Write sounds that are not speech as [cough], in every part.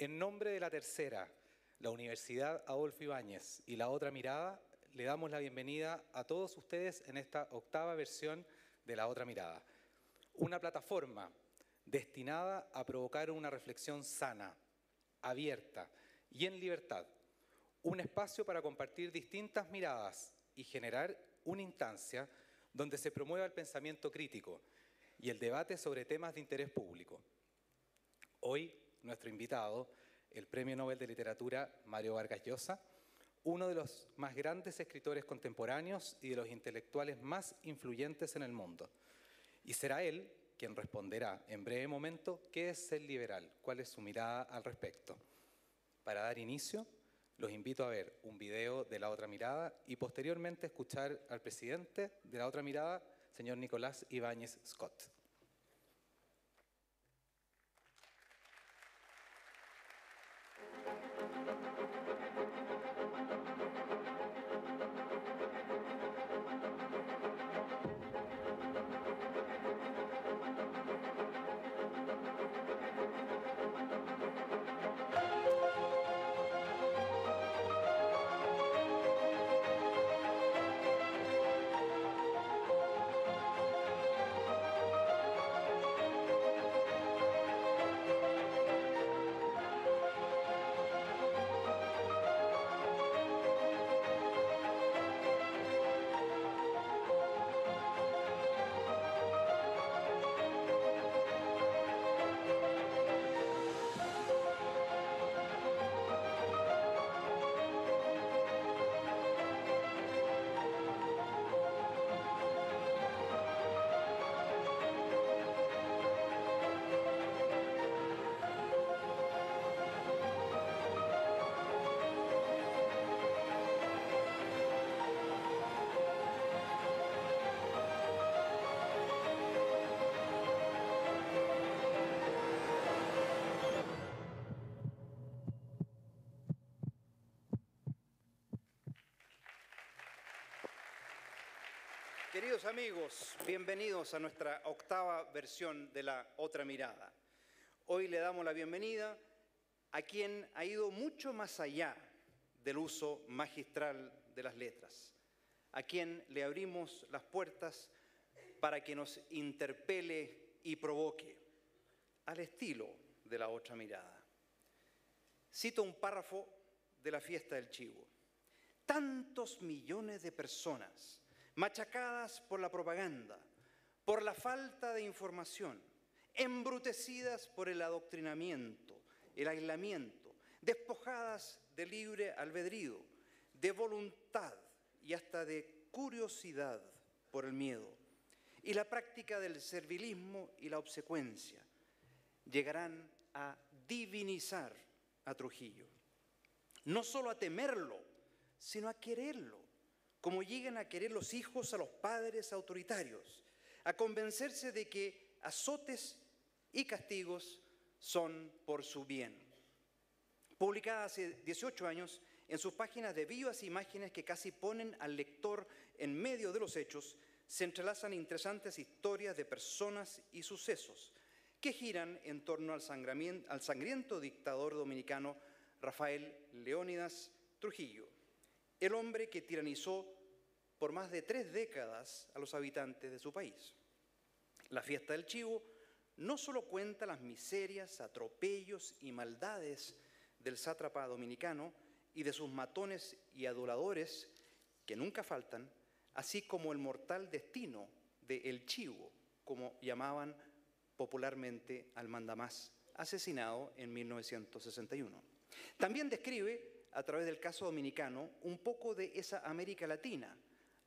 En nombre de la tercera, la Universidad Adolfo Ibáñez y la otra mirada, le damos la bienvenida a todos ustedes en esta octava versión de la otra mirada. Una plataforma destinada a provocar una reflexión sana, abierta y en libertad. Un espacio para compartir distintas miradas y generar una instancia donde se promueva el pensamiento crítico y el debate sobre temas de interés público. Hoy, nuestro invitado, el Premio Nobel de Literatura Mario Vargas Llosa, uno de los más grandes escritores contemporáneos y de los intelectuales más influyentes en el mundo. Y será él quien responderá en breve momento qué es ser liberal, cuál es su mirada al respecto. Para dar inicio, los invito a ver un video de La Otra Mirada y posteriormente escuchar al presidente de La Otra Mirada, señor Nicolás Ibáñez Scott. Queridos amigos, bienvenidos a nuestra octava versión de La Otra Mirada. Hoy le damos la bienvenida a quien ha ido mucho más allá del uso magistral de las letras, a quien le abrimos las puertas para que nos interpele y provoque, al estilo de La Otra Mirada. Cito un párrafo de la fiesta del chivo. Tantos millones de personas machacadas por la propaganda, por la falta de información, embrutecidas por el adoctrinamiento, el aislamiento, despojadas de libre albedrío, de voluntad y hasta de curiosidad por el miedo, y la práctica del servilismo y la obsecuencia, llegarán a divinizar a Trujillo. No solo a temerlo, sino a quererlo como llegan a querer los hijos a los padres autoritarios, a convencerse de que azotes y castigos son por su bien. Publicada hace 18 años, en sus páginas de vivas imágenes que casi ponen al lector en medio de los hechos, se entrelazan interesantes historias de personas y sucesos que giran en torno al, al sangriento dictador dominicano Rafael Leónidas Trujillo el hombre que tiranizó por más de tres décadas a los habitantes de su país. La fiesta del chivo no solo cuenta las miserias, atropellos y maldades del sátrapa dominicano y de sus matones y adoradores que nunca faltan, así como el mortal destino de El Chivo, como llamaban popularmente al mandamás, asesinado en 1961. También describe a través del caso dominicano un poco de esa América Latina,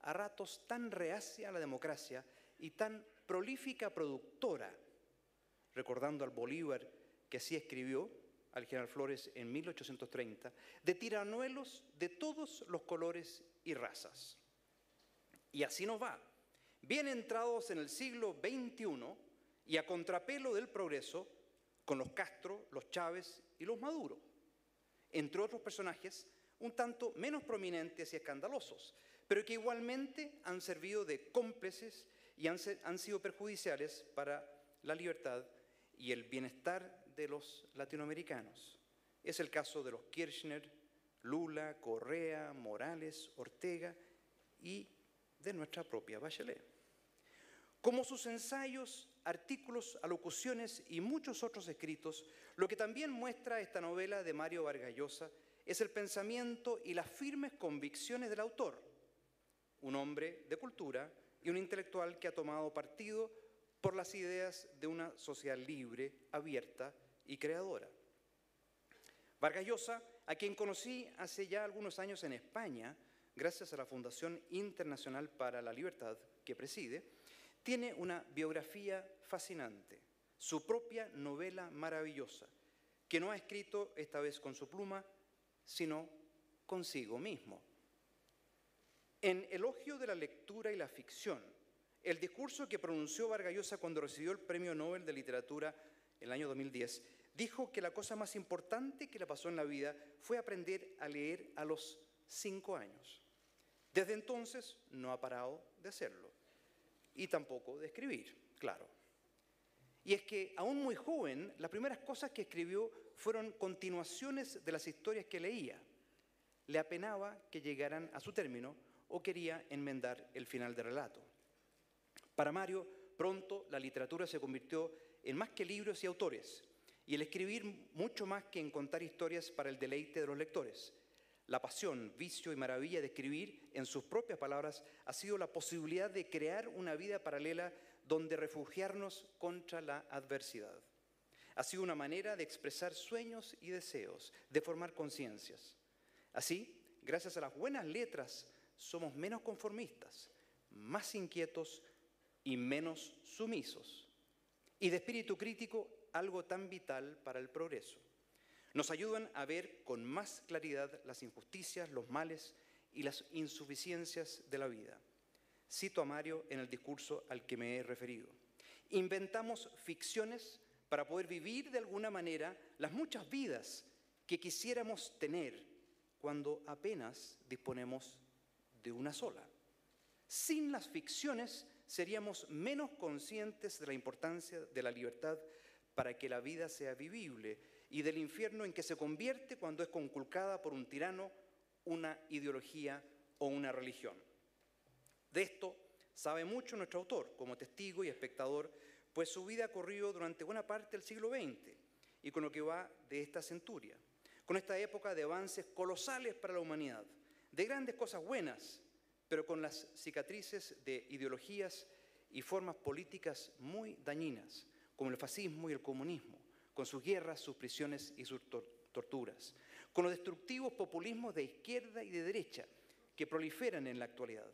a ratos tan reacia a la democracia y tan prolífica productora, recordando al Bolívar que así escribió al general Flores en 1830, de tiranuelos de todos los colores y razas. Y así nos va. Bien entrados en el siglo XXI y a contrapelo del progreso, con los Castro, los Chávez y los Maduro entre otros personajes un tanto menos prominentes y escandalosos, pero que igualmente han servido de cómplices y han, sido perjudiciales para la libertad y el bienestar de los latinoamericanos. Es el caso de los Kirchner, Lula, Correa, Morales, Ortega y de nuestra propia Bachelet. Como sus ensayos, artículos, alocuciones y muchos otros escritos, lo que también muestra esta novela de Mario Vargas Llosa es el pensamiento y las firmes convicciones del autor, un hombre de cultura y un intelectual que ha tomado partido por las ideas de una sociedad libre, abierta y creadora. Vargas Llosa, a quien conocí hace ya algunos años en España, gracias a la Fundación Internacional para la Libertad que preside, tiene una biografía fascinante, su propia novela maravillosa, que no ha escrito esta vez con su pluma, sino consigo mismo. En elogio de la lectura y la ficción, el discurso que pronunció Vargas Llosa cuando recibió el Premio Nobel de Literatura en el año 2010, dijo que la cosa más importante que le pasó en la vida fue aprender a leer a los cinco años. Desde entonces no ha parado de hacerlo y tampoco de escribir, claro. Y es que, aún muy joven, las primeras cosas que escribió fueron continuaciones de las historias que leía. Le apenaba que llegaran a su término o quería enmendar el final del relato. Para Mario, pronto la literatura se convirtió en más que libros y autores, y el escribir mucho más que en contar historias para el deleite de los lectores. La pasión, vicio y maravilla de escribir en sus propias palabras ha sido la posibilidad de crear una vida paralela donde refugiarnos contra la adversidad. Ha sido una manera de expresar sueños y deseos, de formar conciencias. Así, gracias a las buenas letras, somos menos conformistas, más inquietos y menos sumisos. Y de espíritu crítico, algo tan vital para el progreso. Nos ayudan a ver con más claridad las injusticias, los males y las insuficiencias de la vida. Cito a Mario en el discurso al que me he referido. Inventamos ficciones para poder vivir de alguna manera las muchas vidas que quisiéramos tener cuando apenas disponemos de una sola. Sin las ficciones seríamos menos conscientes de la importancia de la libertad para que la vida sea vivible y del infierno en que se convierte cuando es conculcada por un tirano, una ideología o una religión. De esto sabe mucho nuestro autor como testigo y espectador, pues su vida corrió durante buena parte del siglo XX y con lo que va de esta centuria, con esta época de avances colosales para la humanidad, de grandes cosas buenas, pero con las cicatrices de ideologías y formas políticas muy dañinas, como el fascismo y el comunismo, con sus guerras, sus prisiones y sus torturas, con los destructivos populismos de izquierda y de derecha que proliferan en la actualidad.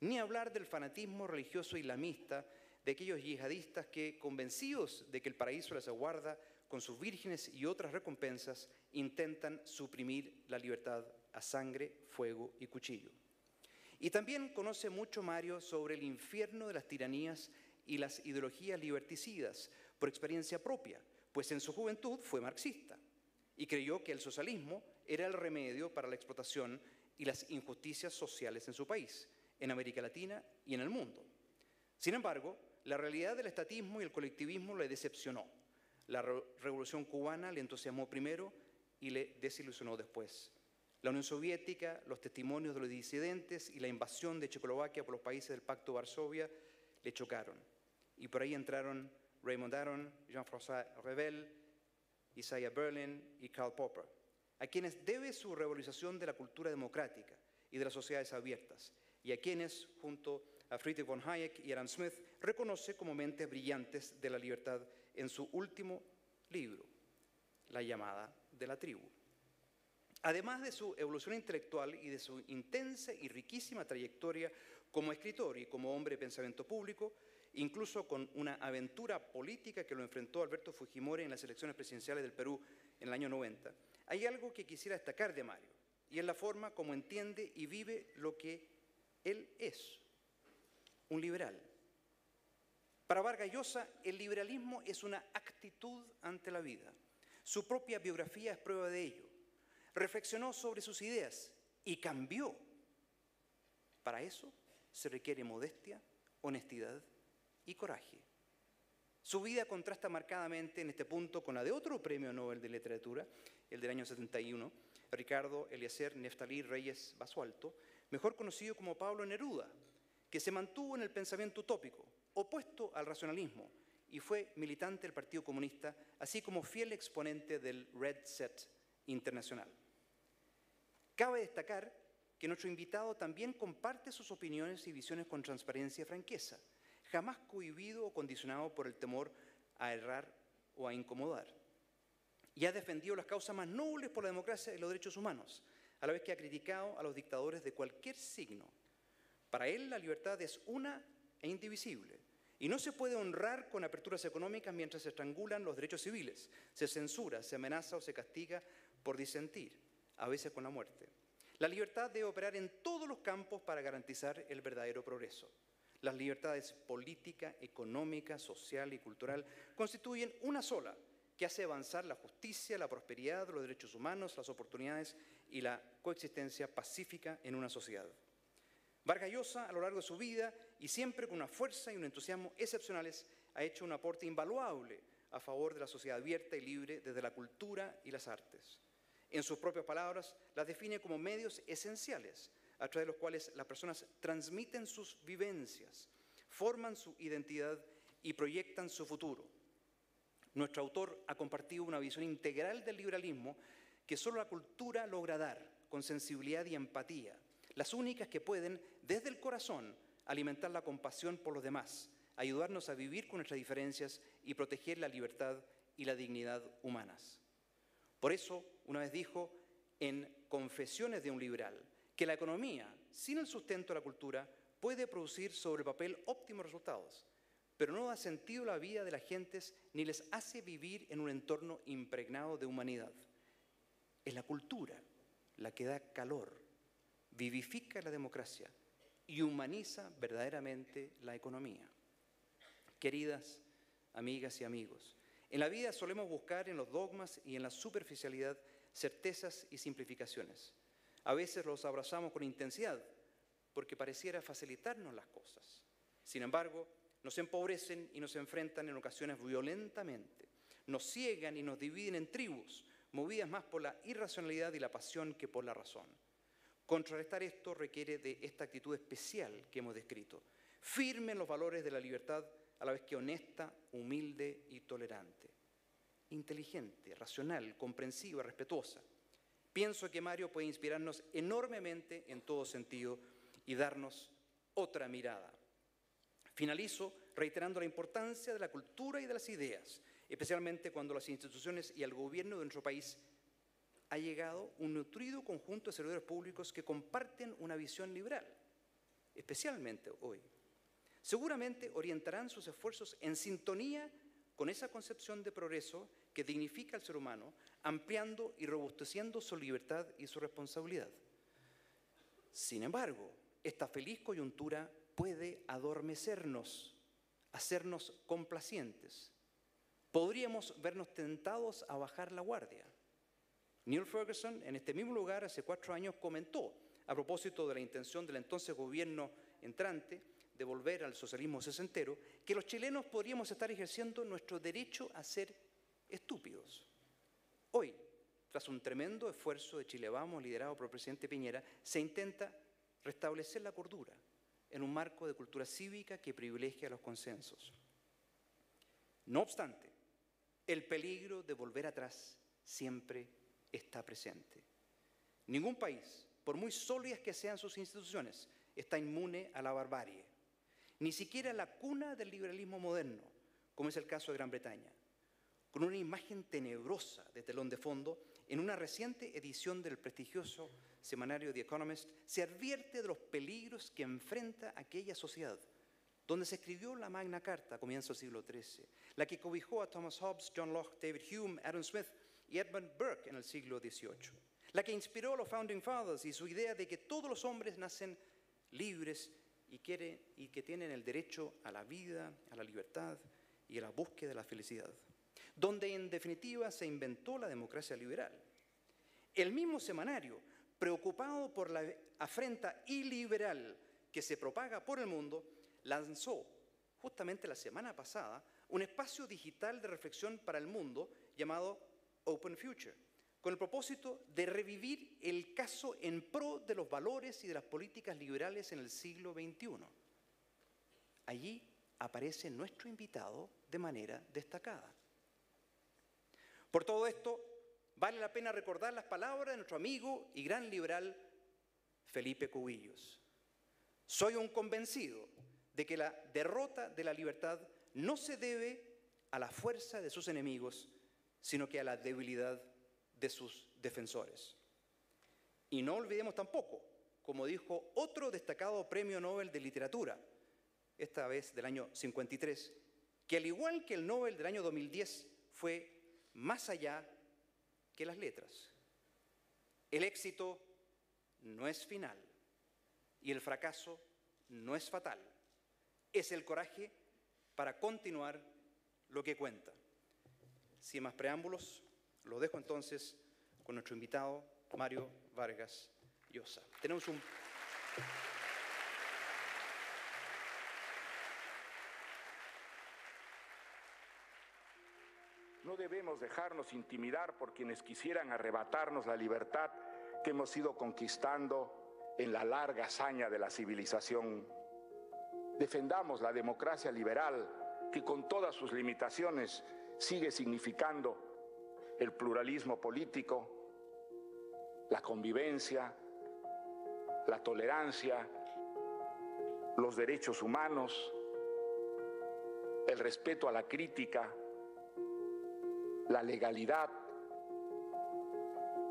Ni hablar del fanatismo religioso islamista de aquellos yihadistas que, convencidos de que el paraíso les aguarda con sus vírgenes y otras recompensas, intentan suprimir la libertad a sangre, fuego y cuchillo. Y también conoce mucho Mario sobre el infierno de las tiranías y las ideologías liberticidas por experiencia propia, pues en su juventud fue marxista y creyó que el socialismo era el remedio para la explotación y las injusticias sociales en su país, en América Latina y en el mundo. Sin embargo, la realidad del estatismo y el colectivismo le decepcionó. La revolución cubana le entusiasmó primero y le desilusionó después. La Unión Soviética, los testimonios de los disidentes y la invasión de Checoslovaquia por los países del Pacto de Varsovia le chocaron. Y por ahí entraron Raymond Aron, Jean-François Revel, Isaiah Berlin y Karl Popper, a quienes debe su revalorización de la cultura democrática y de las sociedades abiertas, y a quienes, junto a Friedrich von Hayek y Adam Smith, reconoce como mentes brillantes de la libertad en su último libro, La llamada de la tribu. Además de su evolución intelectual y de su intensa y riquísima trayectoria como escritor y como hombre de pensamiento público, incluso con una aventura política que lo enfrentó Alberto Fujimori en las elecciones presidenciales del Perú en el año 90, hay algo que quisiera destacar de Mario, y es la forma como entiende y vive lo que él es, un liberal. Para Vargas Llosa, el liberalismo es una actitud ante la vida. Su propia biografía es prueba de ello reflexionó sobre sus ideas y cambió. Para eso se requiere modestia, honestidad y coraje. Su vida contrasta marcadamente en este punto con la de otro premio Nobel de Literatura, el del año 71, Ricardo Eliezer Neftalí Reyes Basualto, mejor conocido como Pablo Neruda, que se mantuvo en el pensamiento utópico, opuesto al racionalismo, y fue militante del Partido Comunista, así como fiel exponente del Red Set Internacional. Cabe destacar que nuestro invitado también comparte sus opiniones y visiones con transparencia y franqueza, jamás cohibido o condicionado por el temor a errar o a incomodar. Y ha defendido las causas más nobles por la democracia y los derechos humanos, a la vez que ha criticado a los dictadores de cualquier signo. Para él la libertad es una e indivisible. Y no se puede honrar con aperturas económicas mientras se estrangulan los derechos civiles, se censura, se amenaza o se castiga por disentir, a veces con la muerte. La libertad debe operar en todos los campos para garantizar el verdadero progreso. Las libertades política, económica, social y cultural constituyen una sola que hace avanzar la justicia, la prosperidad, los derechos humanos, las oportunidades y la coexistencia pacífica en una sociedad. Vargas Llosa, a lo largo de su vida y siempre con una fuerza y un entusiasmo excepcionales, ha hecho un aporte invaluable a favor de la sociedad abierta y libre desde la cultura y las artes. En sus propias palabras, las define como medios esenciales a través de los cuales las personas transmiten sus vivencias, forman su identidad y proyectan su futuro. Nuestro autor ha compartido una visión integral del liberalismo que solo la cultura logra dar, con sensibilidad y empatía, las únicas que pueden, desde el corazón, alimentar la compasión por los demás, ayudarnos a vivir con nuestras diferencias y proteger la libertad y la dignidad humanas. Por eso, una vez dijo en Confesiones de un liberal, que la economía, sin el sustento de la cultura, puede producir sobre el papel óptimos resultados, pero no da sentido a la vida de las gentes ni les hace vivir en un entorno impregnado de humanidad. Es la cultura la que da calor, vivifica la democracia y humaniza verdaderamente la economía. Queridas amigas y amigos, en la vida solemos buscar en los dogmas y en la superficialidad certezas y simplificaciones. A veces los abrazamos con intensidad porque pareciera facilitarnos las cosas. Sin embargo, nos empobrecen y nos enfrentan en ocasiones violentamente. Nos ciegan y nos dividen en tribus, movidas más por la irracionalidad y la pasión que por la razón. Contrarrestar esto requiere de esta actitud especial que hemos descrito, firme en los valores de la libertad, a la vez que honesta, humilde y tolerante inteligente, racional, comprensiva, respetuosa. Pienso que Mario puede inspirarnos enormemente en todo sentido y darnos otra mirada. Finalizo reiterando la importancia de la cultura y de las ideas, especialmente cuando las instituciones y el gobierno de nuestro país ha llegado un nutrido conjunto de servidores públicos que comparten una visión liberal, especialmente hoy. Seguramente orientarán sus esfuerzos en sintonía con esa concepción de progreso que dignifica al ser humano, ampliando y robusteciendo su libertad y su responsabilidad. Sin embargo, esta feliz coyuntura puede adormecernos, hacernos complacientes. Podríamos vernos tentados a bajar la guardia. Neil Ferguson, en este mismo lugar, hace cuatro años, comentó, a propósito de la intención del entonces gobierno entrante, de volver al socialismo sesentero, que los chilenos podríamos estar ejerciendo nuestro derecho a ser estúpidos. Hoy, tras un tremendo esfuerzo de Chile Vamos, liderado por el presidente Piñera, se intenta restablecer la cordura en un marco de cultura cívica que privilegia los consensos. No obstante, el peligro de volver atrás siempre está presente. Ningún país, por muy sólidas que sean sus instituciones, está inmune a la barbarie ni siquiera la cuna del liberalismo moderno, como es el caso de Gran Bretaña, con una imagen tenebrosa de telón de fondo, en una reciente edición del prestigioso semanario The Economist se advierte de los peligros que enfrenta aquella sociedad, donde se escribió la Magna Carta a comienzos del siglo XIII, la que cobijó a Thomas Hobbes, John Locke, David Hume, Adam Smith y Edmund Burke en el siglo XVIII, la que inspiró a los Founding Fathers y su idea de que todos los hombres nacen libres y, que tienen el derecho a la vida, a la libertad y a la búsqueda de la felicidad, donde en definitiva se inventó la democracia liberal. El mismo semanario, preocupado por la afrenta iliberal que se propaga por el mundo, lanzó justamente la semana pasada un espacio digital de reflexión para el mundo llamado Open Future, con el propósito de revivir el caso en pro de los valores y de las políticas liberales en el siglo XXI. Allí aparece nuestro invitado de manera destacada. Por todo esto, vale la pena recordar las palabras de nuestro amigo y gran liberal Felipe Cubillos. Soy un convencido de que la derrota de la libertad no se debe a la fuerza de sus enemigos, sino que a la debilidad de sus defensores. Y no olvidemos tampoco, como dijo otro destacado premio Nobel de Literatura, esta vez del año 53, que al igual que el Nobel del año 2010 fue más allá que las letras. El éxito no es final y el fracaso no es fatal. Es el coraje para continuar lo que cuenta. Sin más preámbulos, lo dejo entonces con nuestro invitado Mario Vargas Llosa. Tenemos un No debemos dejarnos intimidar por quienes quisieran arrebatarnos la libertad que hemos ido conquistando en la larga hazaña de la civilización. Defendamos la democracia liberal que con todas sus limitaciones sigue significando el pluralismo político, la convivencia, la tolerancia, los derechos humanos, el respeto a la crítica, la legalidad,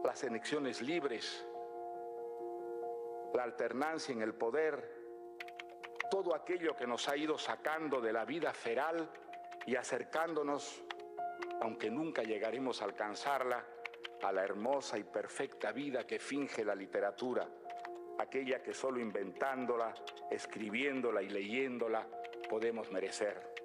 las elecciones libres, la alternancia en el poder, todo aquello que nos ha ido sacando de la vida feral y acercándonos, aunque nunca llegaremos a alcanzarla, a la hermosa y perfecta vida que finge la literatura, aquella que solo inventándola, escribiéndola y leyéndola podemos merecer.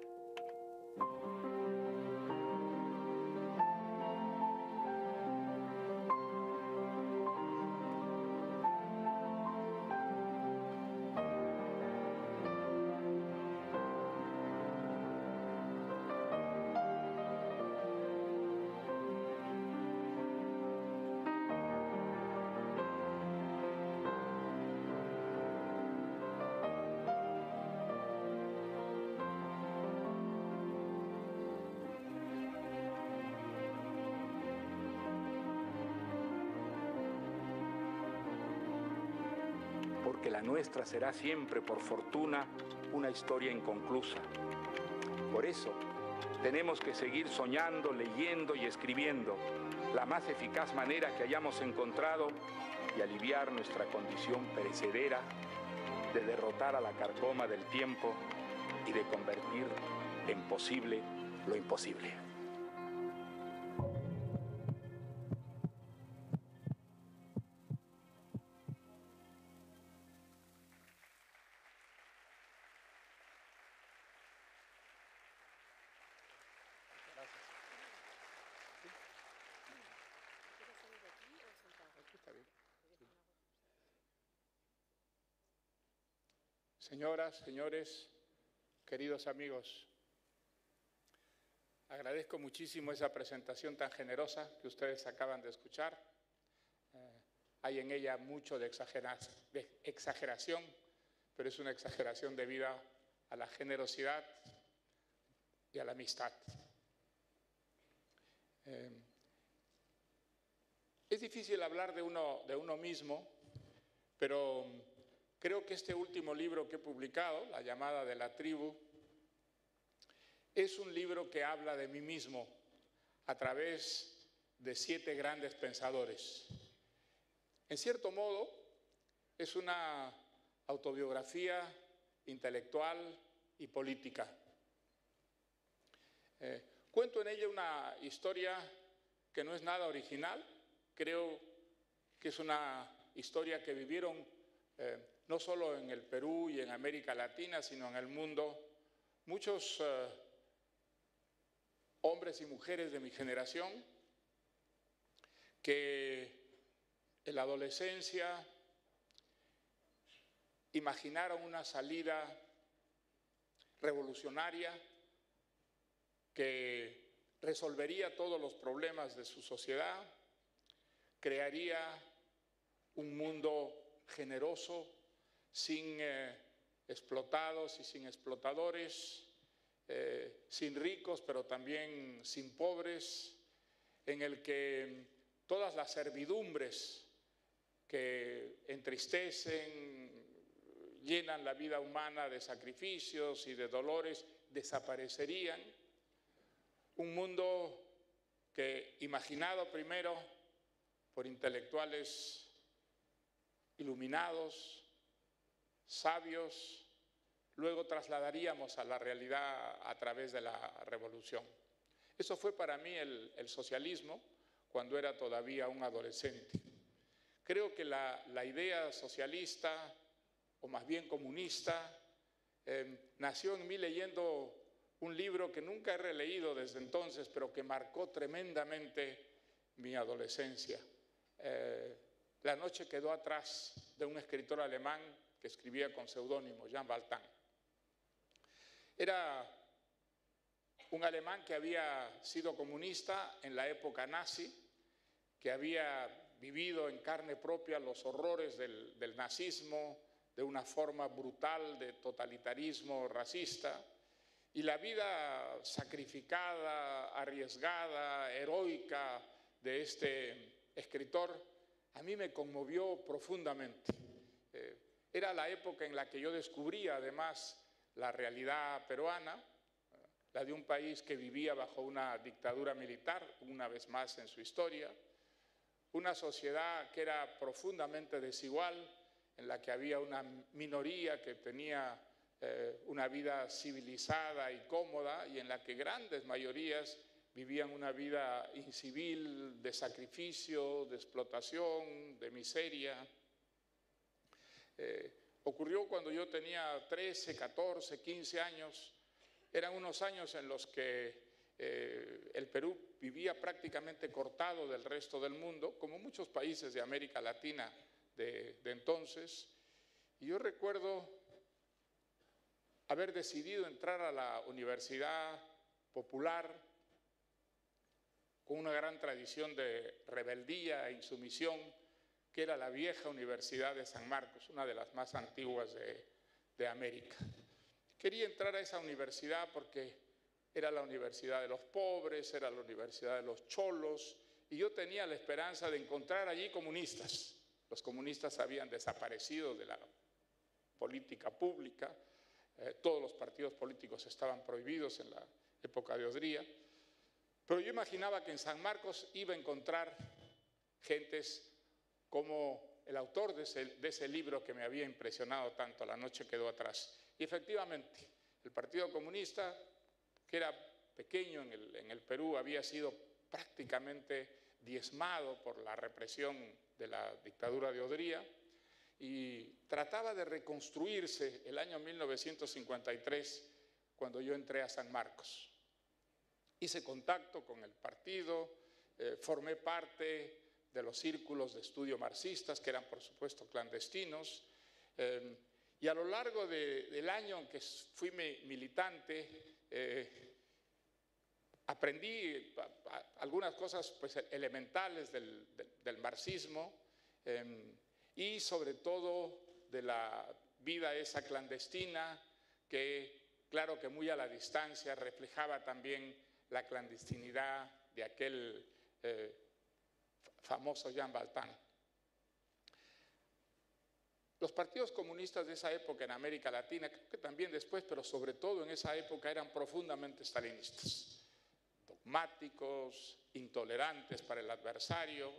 Será siempre, por fortuna, una historia inconclusa. Por eso, tenemos que seguir soñando, leyendo y escribiendo la más eficaz manera que hayamos encontrado y aliviar nuestra condición perecedera de derrotar a la carcoma del tiempo y de convertir en posible lo imposible. Señoras, señores, queridos amigos, agradezco muchísimo esa presentación tan generosa que ustedes acaban de escuchar. Eh, hay en ella mucho de, exageración, pero es una exageración debida a la generosidad y a la amistad. Eh, es difícil hablar de uno, de uno mismo, pero Creo que este último libro que he publicado, La llamada de la tribu, es un libro que habla de mí mismo a través de siete grandes pensadores. En cierto modo, es una autobiografía intelectual y política. Eh, cuento en ella una historia que no es nada original, creo que es una historia que vivieron eh, no solo en el Perú y en América Latina, sino en el mundo, muchos eh, hombres y mujeres de mi generación que en la adolescencia imaginaron una salida revolucionaria que resolvería todos los problemas de su sociedad, crearía un mundo generoso, sin eh, explotados y sin explotadores, eh, sin ricos, pero también sin pobres, en el que todas las servidumbres que entristecen, llenan la vida humana de sacrificios y de dolores, desaparecerían. Un mundo que, imaginado primero por intelectuales iluminados, sabios, luego trasladaríamos a la realidad a través de la revolución. Eso fue para mí el, socialismo cuando era todavía un adolescente. Creo que la, idea socialista, o más bien comunista, em, nació en mí leyendo un libro que nunca he releído desde entonces, pero que marcó tremendamente mi adolescencia. Eh, la noche quedó atrás de un escritor alemán que escribía con seudónimo, Jean Valtan. Era un alemán que había sido comunista en la época nazi, que había vivido en carne propia los horrores del, del nazismo de una forma brutal de totalitarismo racista, y la vida sacrificada, arriesgada, heroica de este escritor a mí me conmovió profundamente. Era la época en la que yo descubría además la realidad peruana, la de un país que vivía bajo una dictadura militar, una vez más en su historia, una sociedad que era profundamente desigual, en la que había una minoría que tenía eh, una vida civilizada y cómoda y en la que grandes mayorías vivían una vida incivil, de sacrificio, de explotación, de miseria. Eh, ocurrió cuando yo tenía 13, 14, 15 años. Eran unos años en los que eh, el Perú vivía prácticamente cortado del resto del mundo, como muchos países de América Latina de entonces. Y yo recuerdo haber decidido entrar a la Universidad Popular con una gran tradición de rebeldía e insumisión, que era la vieja Universidad de San Marcos, una de las más antiguas de, América. Quería entrar a esa universidad porque era la universidad de los pobres, era la universidad de los cholos, y yo tenía la esperanza de encontrar allí comunistas. Los comunistas habían desaparecido de la política pública, eh, todos los partidos políticos estaban prohibidos en la época de Odría, pero yo imaginaba que en San Marcos iba a encontrar gentes como el autor de ese, libro que me había impresionado tanto, La noche quedó atrás. Y efectivamente, el Partido Comunista, que era pequeño en el, Perú, había sido prácticamente diezmado por la represión de la dictadura de Odría, y trataba de reconstruirse el año 1953 cuando yo entré a San Marcos. Hice contacto con el partido, eh, formé parte de los círculos de estudio marxistas, que eran por supuesto clandestinos, eh, y a lo largo del año en que fui militante, eh, aprendí algunas cosas pues, elementales del, del marxismo y sobre todo de la vida esa clandestina que, claro que muy a la distancia, reflejaba también la clandestinidad de aquel eh, famoso Jean Valjean. Los partidos comunistas de esa época en América Latina, creo que también después, pero sobre todo en esa época, eran profundamente stalinistas, dogmáticos, intolerantes para el adversario,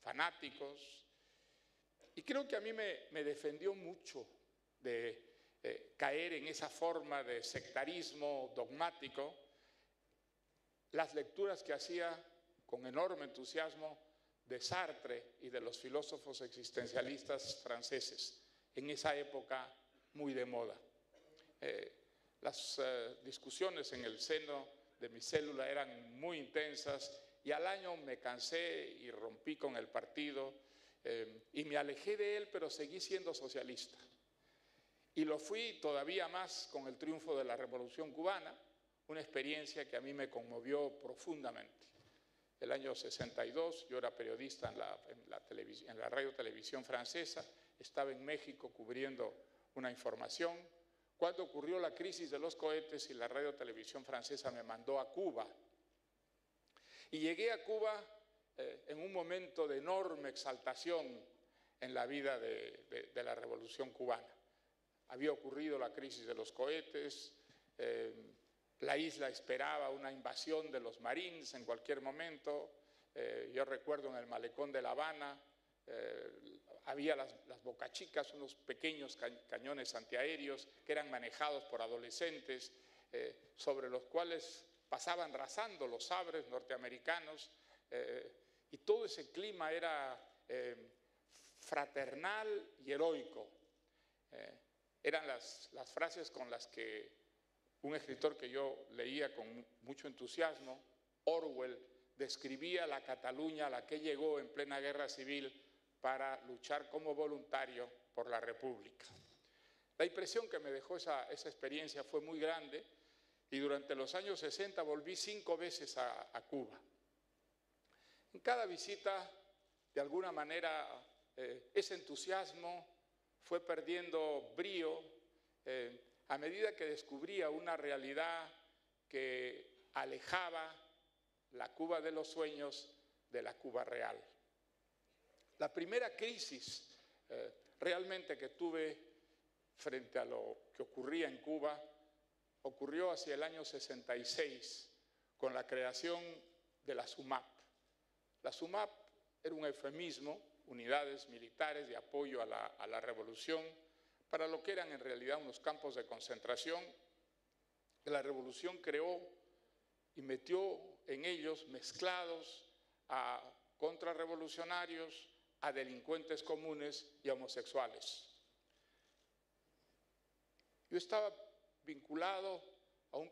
fanáticos, y creo que a mí me, defendió mucho de eh, caer en esa forma de sectarismo dogmático. Las lecturas que hacía con enorme entusiasmo de Sartre y de los filósofos existencialistas franceses, en esa época muy de moda. Eh, las eh, discusiones en el seno de mi célula eran muy intensas y al año me cansé y rompí con el partido Em, y me alejé de él, pero seguí siendo socialista. Y lo fui todavía más con el triunfo de la Revolución Cubana, una experiencia que a mí me conmovió profundamente. El año 62, yo era periodista en la, en la, en la radio televisión francesa, estaba en México cubriendo una información. Cuando ocurrió la crisis de los cohetes y la radio televisión francesa me mandó a Cuba. Y llegué a Cuba eh, en un momento de enorme exaltación en la vida de, de, de, la revolución cubana. Había ocurrido la crisis de los cohetes, eh, la isla esperaba una invasión de los marines en cualquier momento. Eh, yo recuerdo en el malecón de La Habana, eh, había las, bocachicas, unos pequeños ca cañones antiaéreos que eran manejados por adolescentes, eh, sobre los cuales pasaban rasando los sabres norteamericanos, y todo ese clima era fraternal y heroico. eran las frases con las que un escritor que yo leía con mucho entusiasmo, Orwell, describía la Cataluña a la que llegó en plena guerra civil para luchar como voluntario por la República. La impresión que me dejó esa, esa experiencia fue muy grande y durante los años 60 volví cinco veces a, Cuba. En cada visita, de alguna manera, eh, ese entusiasmo fue perdiendo brío eh, a medida que descubría una realidad que alejaba la Cuba de los sueños de la Cuba real. La primera crisis eh, realmente que tuve frente a lo que ocurría en Cuba ocurrió hacia el año 66 con la creación de la SUMAP. La SUMAP era un eufemismo, unidades militares de apoyo a la, a la revolución, para lo que eran en realidad unos campos de concentración la revolución creó y metió en ellos mezclados a contrarrevolucionarios, a delincuentes comunes y a homosexuales. Yo estaba vinculado a un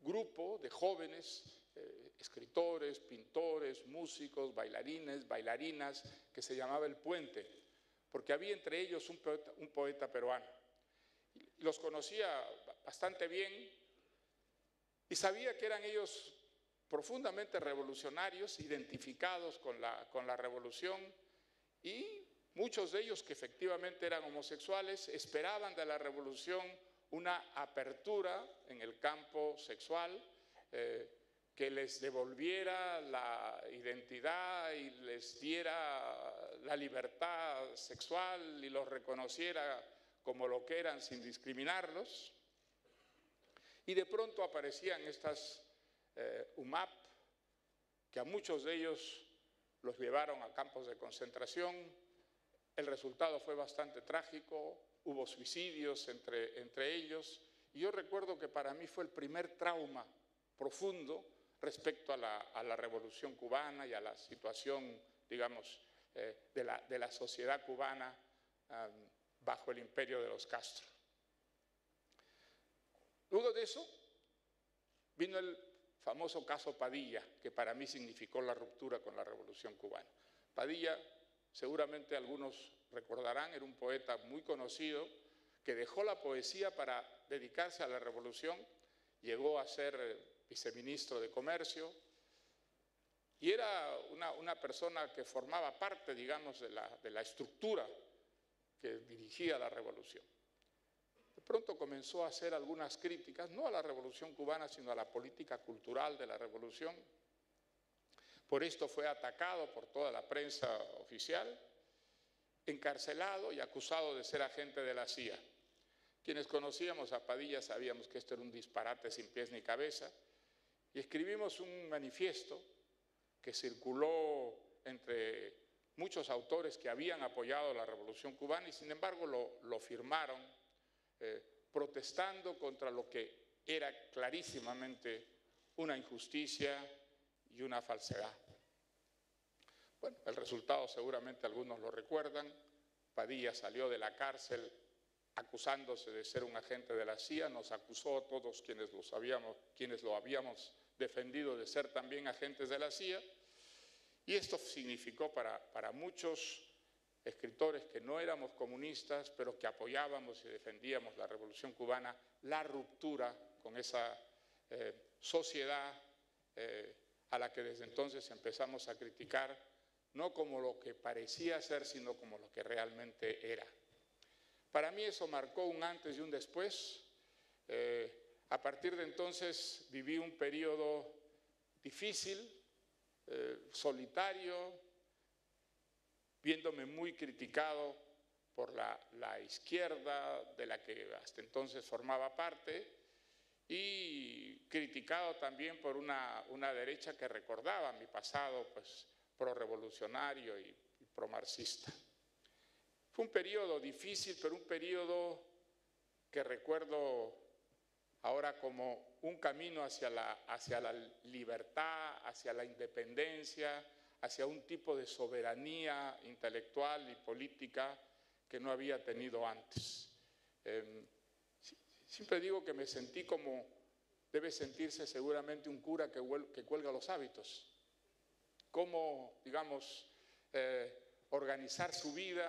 grupo de jóvenes, eh, escritores, pintores, músicos, bailarines, bailarinas, que se llamaba El Puente, porque había entre ellos un poeta, peruano. Los conocía bastante bien y sabía que eran ellos profundamente revolucionarios, identificados con la, con la revolución, y muchos de ellos que efectivamente eran homosexuales esperaban de la revolución una apertura en el campo sexual eh, que les devolviera la identidad y les diera la libertad sexual y los reconociera como lo que eran sin discriminarlos. Y de pronto aparecían estas eh, UMAP, que a muchos de ellos los llevaron a campos de concentración. El resultado fue bastante trágico, hubo suicidios entre, entre ellos. Y yo recuerdo que para mí fue el primer trauma profundo respecto a la, a la revolución cubana y a la situación, digamos, eh, de, la, de, la, sociedad cubana bajo el imperio de los Castro. Luego de eso vino el famoso caso Padilla, que para mí significó la ruptura con la revolución cubana. Padilla, seguramente algunos recordarán, era un poeta muy conocido que dejó la poesía para dedicarse a la revolución, llegó a ser eh, viceministro de Comercio y era una, persona que formaba parte, digamos, de la, de la estructura que dirigía la revolución. De pronto comenzó a hacer algunas críticas, no a la revolución cubana, sino a la política cultural de la revolución. Por esto fue atacado por toda la prensa oficial, encarcelado y acusado de ser agente de la CIA. Quienes conocíamos a Padilla sabíamos que esto era un disparate sin pies ni cabeza y escribimos un manifiesto que circuló entre muchos autores que habían apoyado la revolución cubana y sin embargo lo, firmaron eh, protestando contra lo que era clarísimamente una injusticia y una falsedad. Bueno, el resultado seguramente algunos lo recuerdan. Padilla salió de la cárcel acusándose de ser un agente de la CIA, nos acusó a todos quienes quienes lo habíamos defendido de ser también agentes de la CIA, y esto significó para, para muchos escritores que no éramos comunistas, pero que apoyábamos y defendíamos la revolución cubana, la ruptura con esa eh, sociedad eh, a la que desde entonces empezamos a criticar, no como lo que parecía ser, sino como lo que realmente era. Para mí eso marcó un antes y un después. Eh, a partir de entonces viví un periodo difícil, eh, solitario, viéndome muy criticado por la, izquierda de la que hasta entonces formaba parte y criticado también por una, derecha que recordaba mi pasado pues, pro-revolucionario y, y pro-marxista. Fue un periodo difícil, pero un periodo que recuerdo ahora como un camino hacia la, hacia la libertad, hacia la independencia, hacia un tipo de soberanía intelectual y política que no había tenido antes. Em, siempre digo que me sentí como debe sentirse seguramente un cura que, cuelga los hábitos. Cómo, digamos, eh, organizar su vida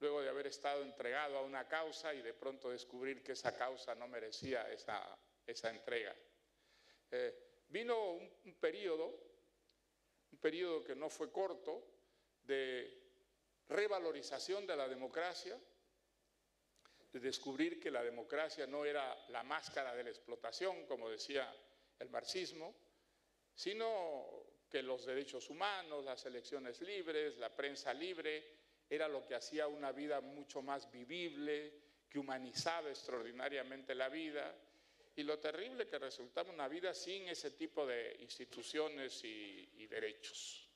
luego de haber estado entregado a una causa y de pronto descubrir que esa causa no merecía esa, esa entrega. Eh, vino un, un periodo, un periodo que no fue corto, de revalorización de la democracia, de descubrir que la democracia no era la máscara de la explotación, como decía el marxismo, sino que los derechos humanos, las elecciones libres, la prensa libre, era lo que hacía una vida mucho más vivible, que humanizaba extraordinariamente la vida, y lo terrible que resultaba una vida sin ese tipo de instituciones y, derechos.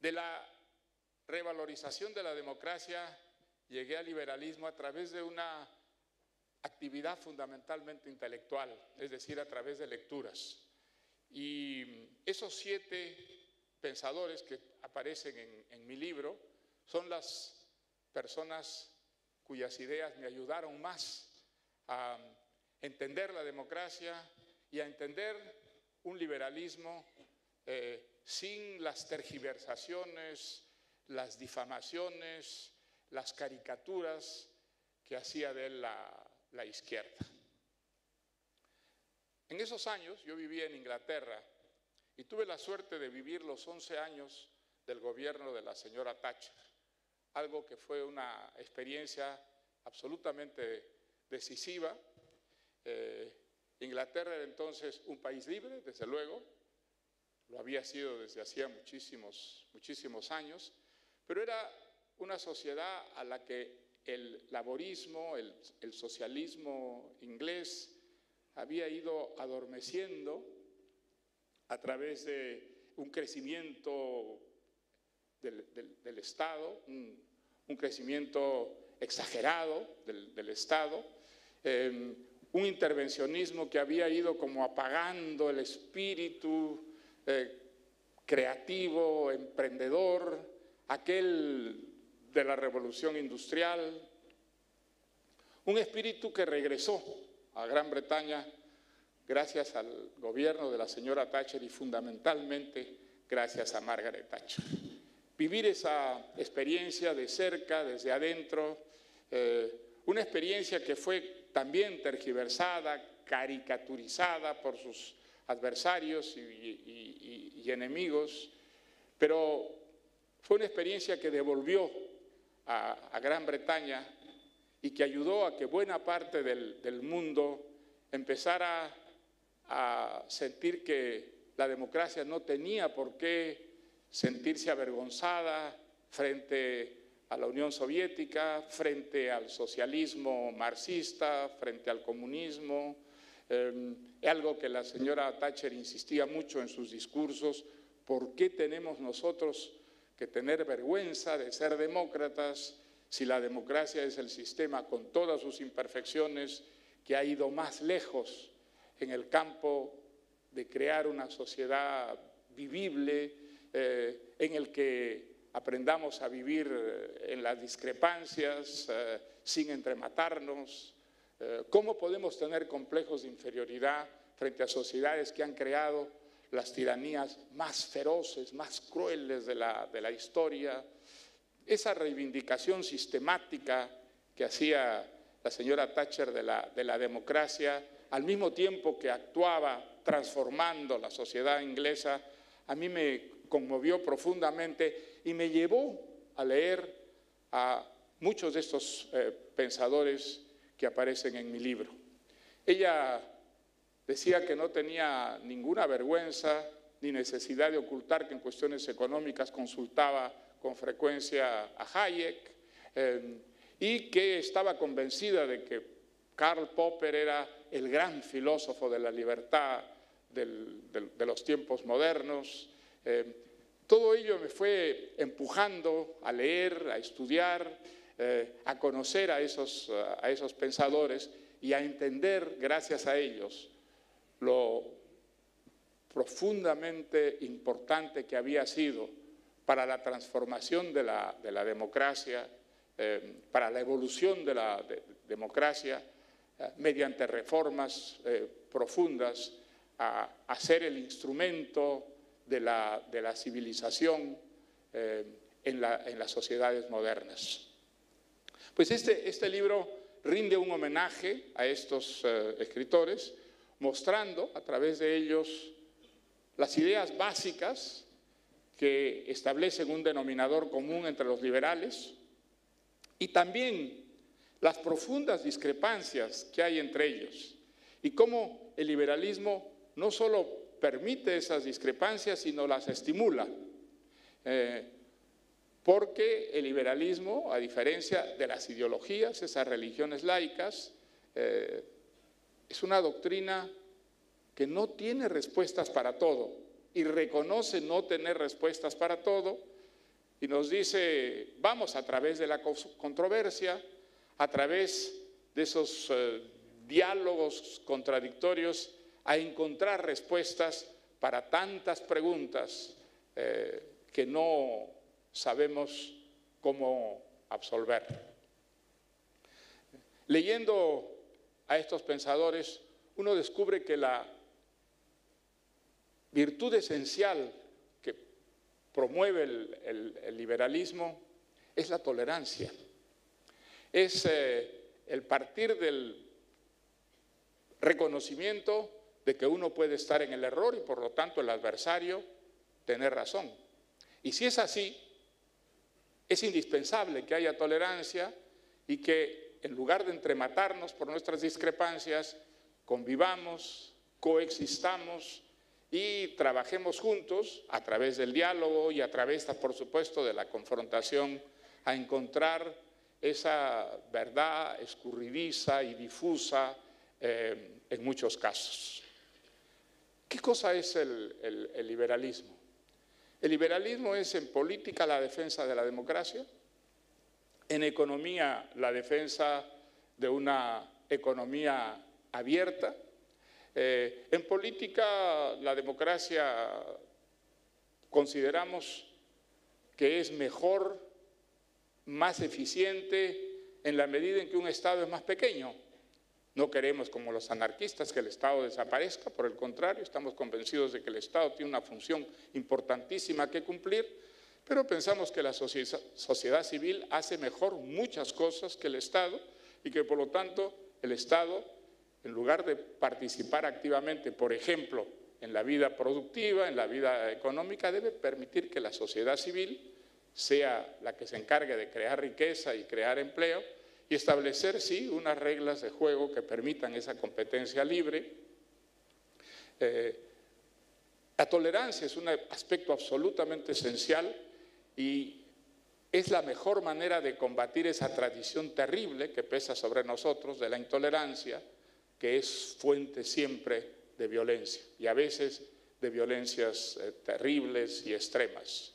De la revalorización de la democracia llegué al liberalismo a través de una actividad fundamentalmente intelectual, es decir, a través de lecturas. Y esos siete pensadores que aparecen en, mi libro son las personas cuyas ideas me ayudaron más a entender la democracia y a entender un liberalismo eh, sin las tergiversaciones, las difamaciones, las caricaturas que hacía de él la, la izquierda. En esos años yo vivía en Inglaterra y tuve la suerte de vivir los 11 años del gobierno de la señora Thatcher, algo que fue una experiencia absolutamente decisiva. Eh, Inglaterra era entonces un país libre, desde luego, lo había sido desde hacía muchísimos, muchísimos años, pero era una sociedad a la que el laborismo, el, el socialismo inglés había ido adormeciendo a través de un crecimiento del, Estado, un, crecimiento exagerado del, Estado, em, un intervencionismo que había ido como apagando el espíritu eh, creativo, emprendedor, aquel de la revolución industrial, un espíritu que regresó a Gran Bretaña gracias al gobierno de la señora Thatcher y fundamentalmente gracias a Margaret Thatcher. Vivir esa experiencia de cerca, desde adentro, eh, una experiencia que fue también tergiversada, caricaturizada por sus adversarios y, enemigos, pero fue una experiencia que devolvió a, Gran Bretaña y que ayudó a que buena parte del, del mundo empezara a sentir que la democracia no tenía por qué sentirse avergonzada frente a la Unión Soviética, frente al socialismo marxista, frente al comunismo. Eh, algo que la señora Thatcher insistía mucho en sus discursos, ¿por qué tenemos nosotros que tener vergüenza de ser demócratas si la democracia es el sistema con todas sus imperfecciones que ha ido más lejos en el campo de crear una sociedad vivible, eh, en el que aprendamos a vivir eh, en las discrepancias, eh, sin entrematarnos. ¿Cómo podemos tener complejos de inferioridad frente a sociedades que han creado las tiranías más feroces, más crueles de la, historia? Esa reivindicación sistemática que hacía la señora Thatcher de la, de la democracia al mismo tiempo que actuaba transformando la sociedad inglesa, a mí me conmovió profundamente y me llevó a leer a muchos de estos eh, pensadores que aparecen en mi libro. Ella decía que no tenía ninguna vergüenza ni necesidad de ocultar que en cuestiones económicas consultaba con frecuencia a Hayek eh, y que estaba convencida de que Karl Popper era el gran filósofo de la libertad de los tiempos modernos. Eh, todo ello me fue empujando a leer, a estudiar, eh, a conocer a esos, a esos pensadores y a entender, gracias a ellos, lo profundamente importante que había sido para la transformación de la, democracia, eh, para la evolución de la democracia, mediante reformas eh, profundas, a, ser el instrumento de la, civilización en, las sociedades modernas. Pues este, este, libro rinde un homenaje a estos escritores, mostrando a través de ellos las ideas básicas que establecen un denominador común entre los liberales y también las profundas discrepancias que hay entre ellos y cómo el liberalismo no solo permite esas discrepancias, sino las estimula. Eh, porque el liberalismo, a diferencia de las ideologías, esas religiones laicas, eh, es una doctrina que no tiene respuestas para todo y reconoce no tener respuestas para todo y nos dice, vamos a través de la controversia, a través de esos eh, diálogos contradictorios, a encontrar respuestas para tantas preguntas eh, que no sabemos cómo absolver. Leyendo a estos pensadores, uno descubre que la virtud esencial que promueve el, liberalismo es la tolerancia. Es eh, el partir del reconocimiento de que uno puede estar en el error y por lo tanto el adversario tener razón. Y si es así, es indispensable que haya tolerancia y que en lugar de entrematarnos por nuestras discrepancias, convivamos, coexistamos, y trabajemos juntos a través del diálogo y a través, por supuesto, de la confrontación a encontrar esa verdad escurridiza y difusa eh, en muchos casos. ¿Qué cosa es el, liberalismo? El liberalismo es en política la defensa de la democracia, en economía la defensa de una economía abierta, eh, en política, la democracia consideramos que es mejor, más eficiente en la medida en que un Estado es más pequeño. No queremos, como los anarquistas, que el Estado desaparezca, por el contrario, estamos convencidos de que el Estado tiene una función importantísima que cumplir, pero pensamos que la sociedad civil hace mejor muchas cosas que el Estado y que por lo tanto el Estado en lugar de participar activamente, por ejemplo, en la vida productiva, en la vida económica, debe permitir que la sociedad civil sea la que se encargue de crear riqueza y crear empleo y establecer, sí, unas reglas de juego que permitan esa competencia libre. Eh, la tolerancia es un aspecto absolutamente esencial y es la mejor manera de combatir esa tradición terrible que pesa sobre nosotros de la intolerancia, que es fuente siempre de violencia y a veces de violencias eh, terribles y extremas.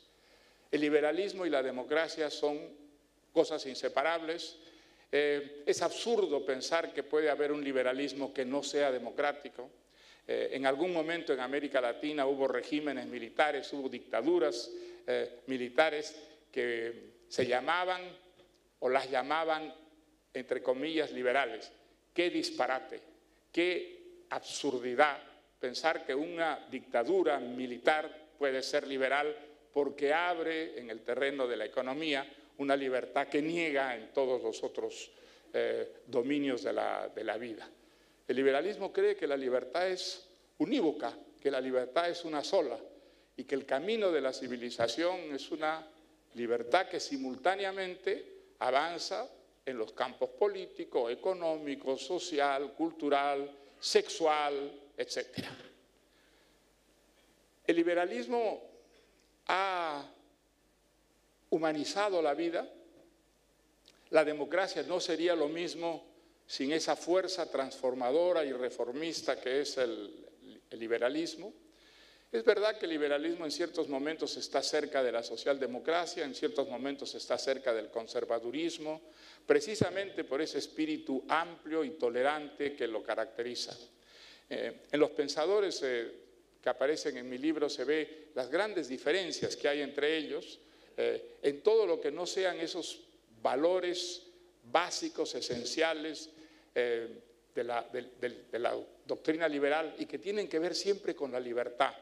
El liberalismo y la democracia son cosas inseparables. Eh, es absurdo pensar que puede haber un liberalismo que no sea democrático. Eh, en algún momento en América Latina hubo regímenes militares, hubo dictaduras militares que se llamaban o las llamaban, entre comillas, liberales. ¡Qué disparate! Qué absurdidad pensar que una dictadura militar puede ser liberal porque abre en el terreno de la economía una libertad que niega en todos los otros eh, dominios de la, vida. El liberalismo cree que la libertad es unívoca, que la libertad es una sola y que el camino de la civilización es una libertad que simultáneamente avanza en los campos político, económico, social, cultural, sexual, etc. El liberalismo ha humanizado la vida. La democracia no sería lo mismo sin esa fuerza transformadora y reformista que es el, liberalismo. Es verdad que el liberalismo en ciertos momentos está cerca de la socialdemocracia, en ciertos momentos está cerca del conservadurismo, precisamente por ese espíritu amplio y tolerante que lo caracteriza. Eh, en los pensadores eh, que aparecen en mi libro se ve las grandes diferencias que hay entre ellos eh, en todo lo que no sean esos valores básicos, esenciales de la doctrina liberal y que tienen que ver siempre con la libertad.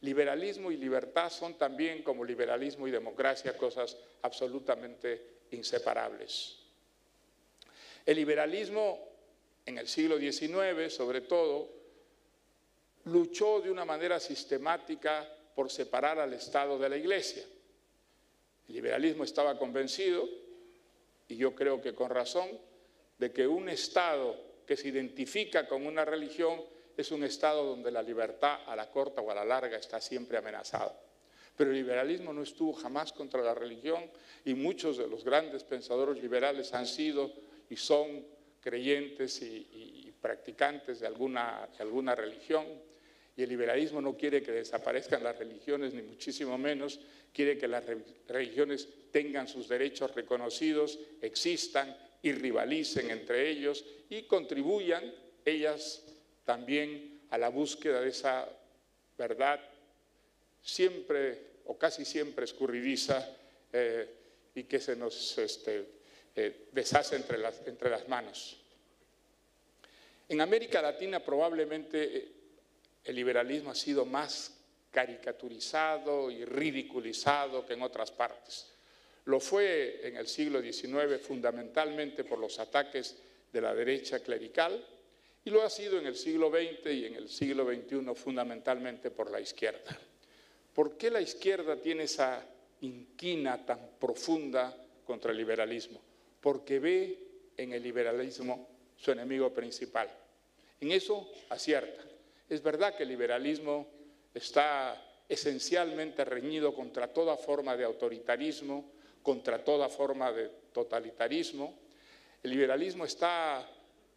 Liberalismo y libertad son también, como liberalismo y democracia, cosas absolutamente inseparables. El liberalismo en el siglo XIX, sobre todo, luchó de una manera sistemática por separar al Estado de la Iglesia. El liberalismo estaba convencido, y yo creo que con razón, de que un Estado que se identifica con una religión es un Estado donde la libertad a la corta o a la larga está siempre amenazada. Pero el liberalismo no estuvo jamás contra la religión y muchos de los grandes pensadores liberales han sido y son creyentes y, practicantes de alguna, de alguna religión. Y el liberalismo no quiere que desaparezcan las religiones, ni muchísimo menos quiere que las religiones tengan sus derechos reconocidos, existan y rivalicen entre ellos y contribuyan ellas también a la búsqueda de esa verdad siempre o casi siempre escurridiza eh, y que se nos este, eh, deshace entre las, entre las manos. En América Latina probablemente eh, el liberalismo ha sido más caricaturizado y ridiculizado que en otras partes. Lo fue en el siglo XIX fundamentalmente por los ataques de la derecha clerical y lo ha sido en el siglo XX y en el siglo XXI fundamentalmente por la izquierda. ¿Por qué la izquierda tiene esa inquina tan profunda contra el liberalismo? Porque ve en el liberalismo su enemigo principal. En eso acierta. Es verdad que el liberalismo está esencialmente reñido contra toda forma de autoritarismo, contra toda forma de totalitarismo. El liberalismo está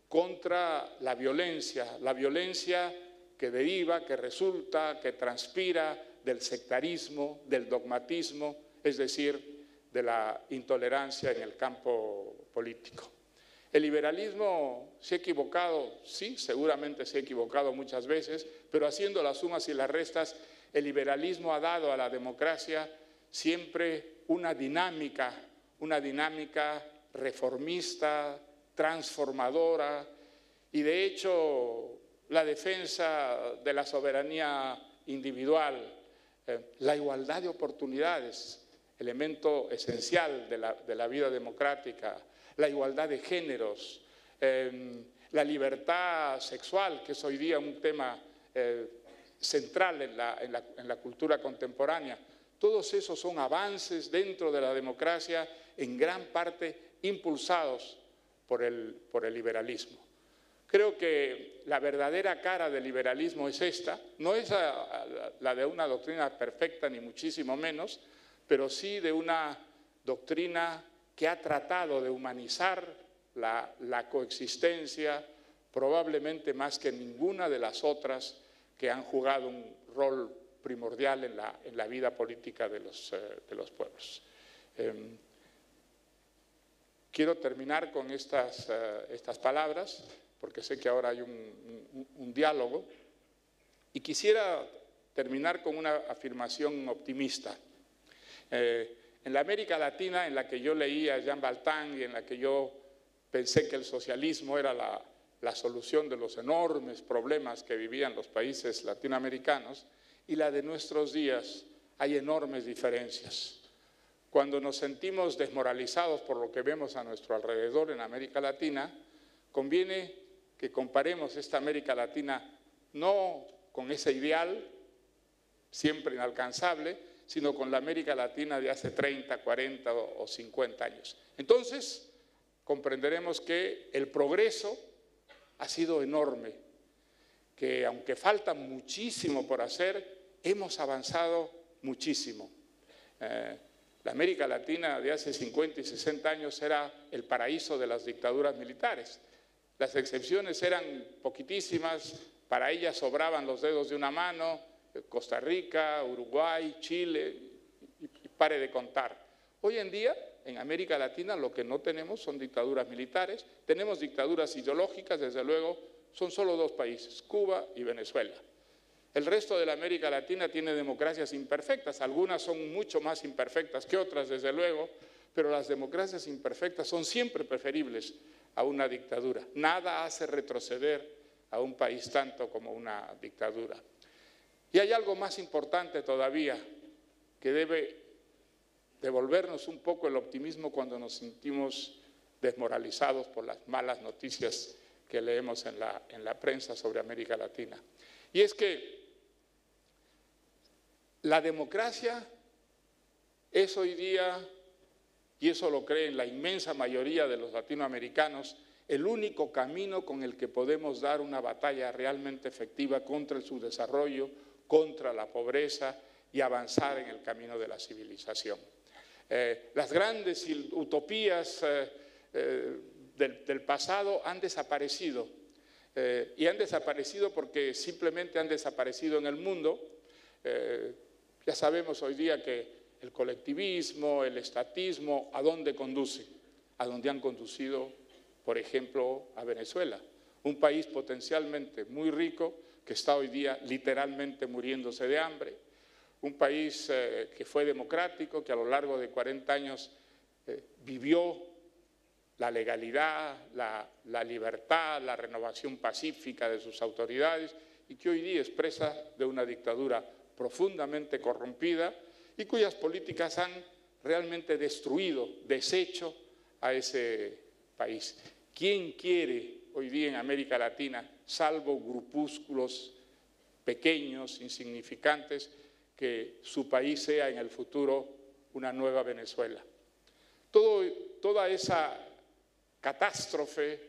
contra la violencia, la violencia que deriva, que resulta, que transpira del sectarismo, del dogmatismo, es decir, de la intolerancia en el campo político. El liberalismo se ha equivocado, sí, seguramente se ha equivocado muchas veces, pero haciendo las sumas y las restas, el liberalismo ha dado a la democracia siempre una dinámica, una dinámica reformista, transformadora y de hecho la defensa de la soberanía individual, eh, la igualdad de oportunidades, elemento esencial de la, vida democrática, la igualdad de géneros, em, la libertad sexual, que es hoy día un tema eh, central en la cultura contemporánea. Todos esos son avances dentro de la democracia, en gran parte impulsados por el, por el liberalismo. Creo que la verdadera cara del liberalismo es esta, no es la de una doctrina perfecta ni muchísimo menos, pero sí de una doctrina que ha tratado de humanizar la, la, coexistencia probablemente más que ninguna de las otras que han jugado un rol primordial en la, en la vida política de los, eh, de los pueblos. Em, Quiero terminar con estas, eh, estas palabras, porque sé que ahora hay un, diálogo, y quisiera terminar con una afirmación optimista. Eh, en la América Latina, en la que yo leía a Jean Baltán y en la que yo pensé que el socialismo era la, la solución de los enormes problemas que vivían los países latinoamericanos, y la de nuestros días, hay enormes diferencias. Cuando nos sentimos desmoralizados por lo que vemos a nuestro alrededor en América Latina, conviene que comparemos esta América Latina no con ese ideal, siempre inalcanzable, sino con la América Latina de hace 30, 40 o 50 años. Entonces, comprenderemos que el progreso ha sido enorme, que aunque falta muchísimo por hacer, hemos avanzado muchísimo. Eh, la América Latina de hace 50 y 60 años era el paraíso de las dictaduras militares. Las excepciones eran poquitísimas, para ellas sobraban los dedos de una mano, Costa Rica, Uruguay, Chile, y, pare de contar. Hoy en día, en América Latina, lo que no tenemos son dictaduras militares, tenemos dictaduras ideológicas, desde luego, son solo dos países, Cuba y Venezuela. El resto de la América Latina tiene democracias imperfectas, algunas son mucho más imperfectas que otras, desde luego, pero las democracias imperfectas son siempre preferibles a una dictadura. Nada hace retroceder a un país tanto como una dictadura. Y hay algo más importante todavía que debe devolvernos un poco el optimismo cuando nos sentimos desmoralizados por las malas noticias que leemos en la, en la prensa sobre América Latina. Y es que la democracia es hoy día, y eso lo creen la inmensa mayoría de los latinoamericanos, el único camino con el que podemos dar una batalla realmente efectiva contra el subdesarrollo, contra la pobreza y avanzar en el camino de la civilización. Eh, las grandes utopías eh, eh, del, pasado han desaparecido y han desaparecido porque simplemente han desaparecido en el mundo. ya sabemos hoy día que el colectivismo, el estatismo, ¿a dónde conduce? A dónde han conducido, por ejemplo, a Venezuela, un país potencialmente muy rico, que está hoy día literalmente muriéndose de hambre, un país eh, que fue democrático, que a lo largo de 40 años eh, vivió la legalidad, la, la, libertad, la renovación pacífica de sus autoridades y que hoy día expresa de una dictadura profundamente corrompida y cuyas políticas han realmente destruido, deshecho a ese país. ¿Quién quiere hoy día en América Latina salvo grupúsculos pequeños, insignificantes, que su país sea en el futuro una nueva Venezuela. toda esa catástrofe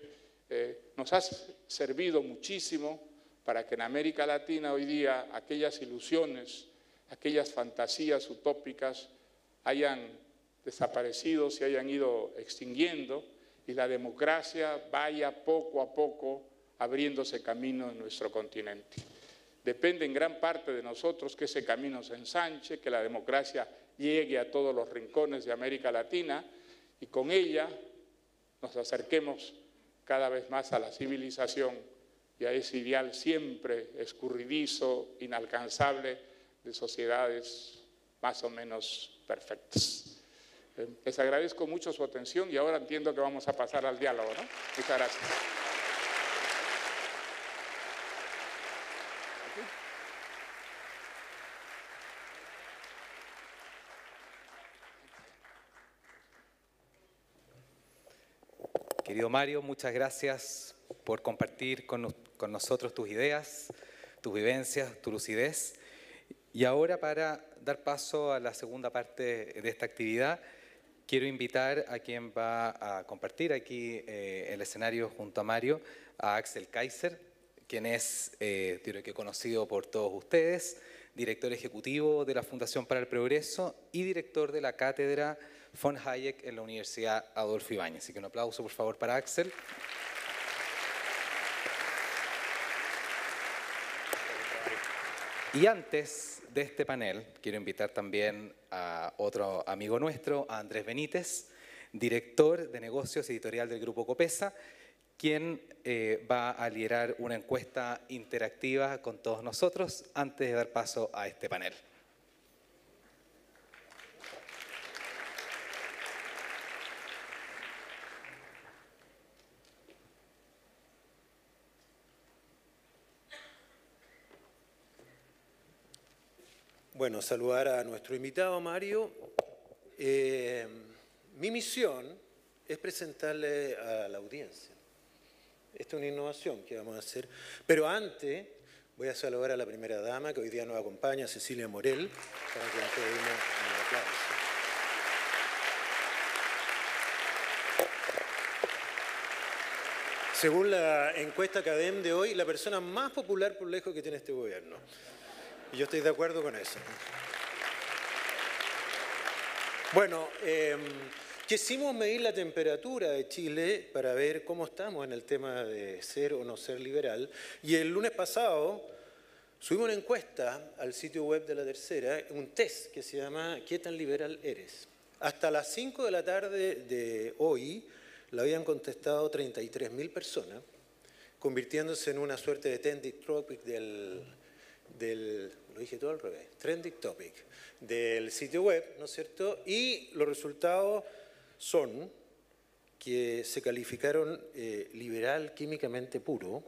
eh, nos ha servido muchísimo para que en América Latina hoy día aquellas ilusiones, aquellas fantasías utópicas hayan desaparecido, se hayan ido extinguiendo y la democracia vaya poco a poco abriéndose camino en nuestro continente. Depende en gran parte de nosotros que ese camino se ensanche, que la democracia llegue a todos los rincones de América Latina y con ella nos acerquemos cada vez más a la civilización y a ese ideal siempre escurridizo, inalcanzable de sociedades más o menos perfectas. Eh, les agradezco mucho su atención y ahora entiendo que vamos a pasar al diálogo. Muchas gracias. Querido Mario, muchas gracias por compartir con, nosotros tus ideas, tus vivencias, tu lucidez. Y ahora para dar paso a la segunda parte de esta actividad, quiero invitar a quien va a compartir aquí eh, el escenario junto a Mario, a Axel Kaiser, quien es, eh, que conocido por todos ustedes, director ejecutivo de la Fundación para el Progreso y director de la Cátedra von Hayek en la Universidad Adolfo Ibáñez. Así que un aplauso, por favor, para Axel. Y antes de este panel, quiero invitar también a otro amigo nuestro, a Andrés Benítez, director de negocios editorial del Grupo Copesa, quien eh, va a liderar una encuesta interactiva con todos nosotros antes de dar paso a este panel. Bueno, saludar a nuestro invitado Mario. Eh, mi misión es presentarle a la audiencia. Esta es una innovación que vamos a hacer. Pero antes Voy a saludar a la primera dama que hoy día nos acompaña, Cecilia Morel, para que un aplauso. Según la encuesta CADEM de hoy, la persona más popular por lejos que tiene este gobierno. Y yo estoy de acuerdo con eso. Bueno, eh, quisimos medir la temperatura de Chile para ver cómo estamos en el tema de ser o no ser liberal. Y el lunes pasado subimos una encuesta al sitio web de la tercera, un test que se llama ¿Qué tan liberal eres? Hasta las 5 de la tarde de hoy la habían contestado 33.000 personas, convirtiéndose en una suerte de trending topic del, del, lo dije todo al revés, trending topic del sitio web, ¿no es cierto? Y los resultados son que se calificaron eh, liberal químicamente puro,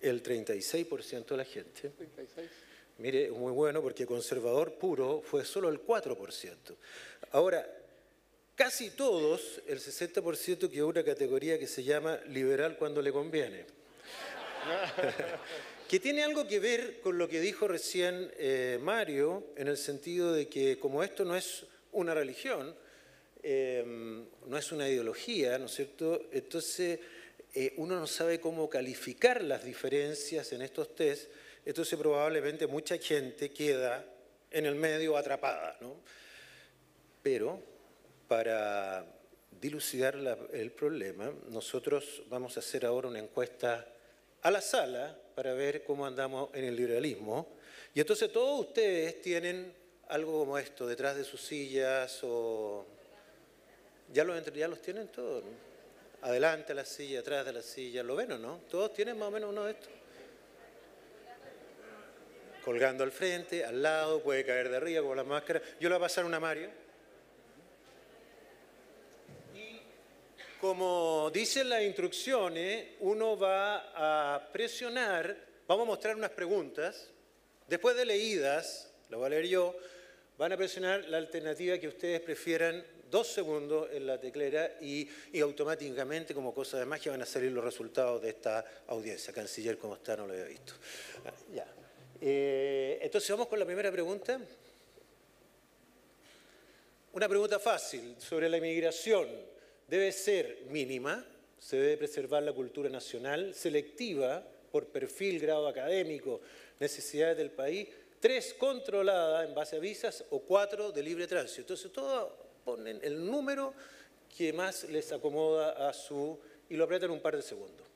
el 36% de la gente. 36. Mire, muy bueno porque conservador puro fue solo el 4%. Ahora, casi todos, el 60% que una categoría que se llama liberal cuando le conviene. [laughs] que tiene algo que ver con lo que dijo recién eh, Mario, en el sentido de que como esto no es una religión, eh, no es una ideología, ¿no es cierto? Entonces eh, uno no sabe cómo calificar las diferencias en estos test, entonces probablemente mucha gente queda en el medio atrapada, ¿no? Pero para dilucidar el problema, nosotros vamos a hacer ahora una encuesta a la sala para ver cómo andamos en el liberalismo. Y entonces todos ustedes tienen algo como esto detrás de sus sillas o... ¿Ya los, ya los tienen todos? Adelante a la silla, atrás de la silla, ¿lo ven o no? ¿Todos tienen más o menos uno de estos? Colgando al frente, al lado, puede caer de arriba con la máscara. Yo le voy a pasar una Mario. Como dicen las instrucciones, uno va a presionar, vamos a mostrar unas preguntas, después de leídas, lo voy a leer yo, van a presionar la alternativa que ustedes prefieran dos segundos en la teclera y, automáticamente, como cosa de magia, van a salir los resultados de esta audiencia. Canciller, ¿cómo está? No lo había visto. Ah, ya. Eh, entonces, vamos con la primera pregunta. Una pregunta fácil sobre la inmigración debe ser mínima, se debe preservar la cultura nacional, selectiva por perfil, grado académico, necesidades del país, tres controlada en base a visas o cuatro de libre tránsito. Entonces, todos ponen el número que más les acomoda a su... y lo apretan un par de segundos.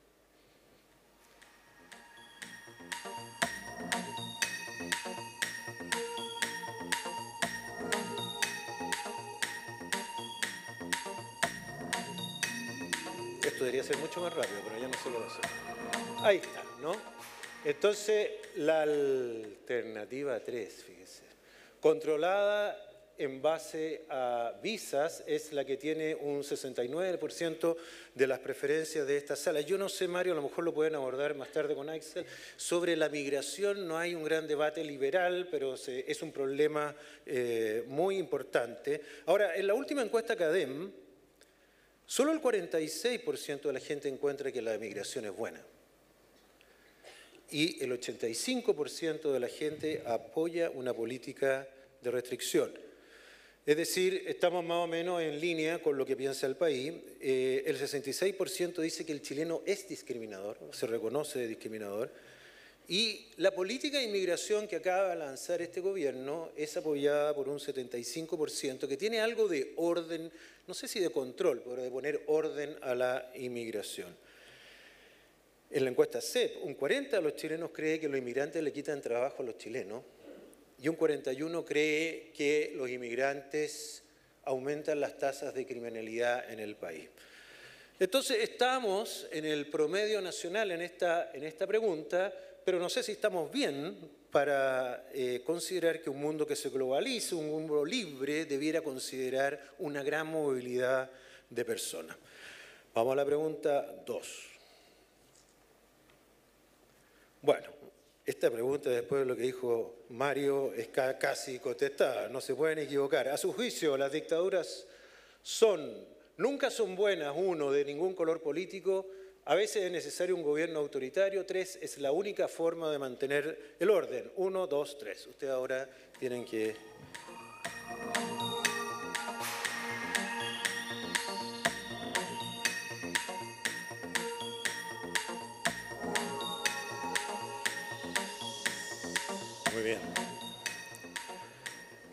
Debería ser mucho más rápido, pero ya no sé lo va a hacer. Ahí está, ¿no? Entonces, la alternativa 3, fíjese, controlada en base a visas es la que tiene un 69% de las preferencias de esta sala. Yo no sé, Mario, a lo mejor lo pueden abordar más tarde con Axel. Sobre la migración no hay un gran debate liberal, pero es un problema eh, muy importante. Ahora, en la última encuesta CADEM, Solo el 46% de la gente encuentra que la migración es buena. Y el 85% de la gente apoya una política de restricción. Es decir, estamos más o menos en línea con lo que piensa el país. Eh, el 66% dice que el chileno es discriminador, se reconoce discriminador. Y la política de inmigración que acaba de lanzar este gobierno es apoyada por un 75% que tiene algo de orden, no sé si de control, pero de poner orden a la inmigración. En la encuesta CEP, un 40 de los chilenos cree que los inmigrantes le quitan trabajo a los chilenos y un 41 cree que los inmigrantes aumentan las tasas de criminalidad en el país. Entonces estamos en el promedio nacional en esta, en esta pregunta, pero no sé si estamos bien para eh, considerar que un mundo que se globalice, un mundo libre, debiera considerar una gran movilidad de personas. Vamos a la pregunta 2. Bueno, esta pregunta después de lo que dijo Mario es casi contestada, no se pueden equivocar. A su juicio, las dictaduras son, nunca son buenas, uno, de ningún color político, A veces es necesario un gobierno autoritario. Tres, es la única forma de mantener el orden. Uno, dos, tres. Ustedes ahora tienen que...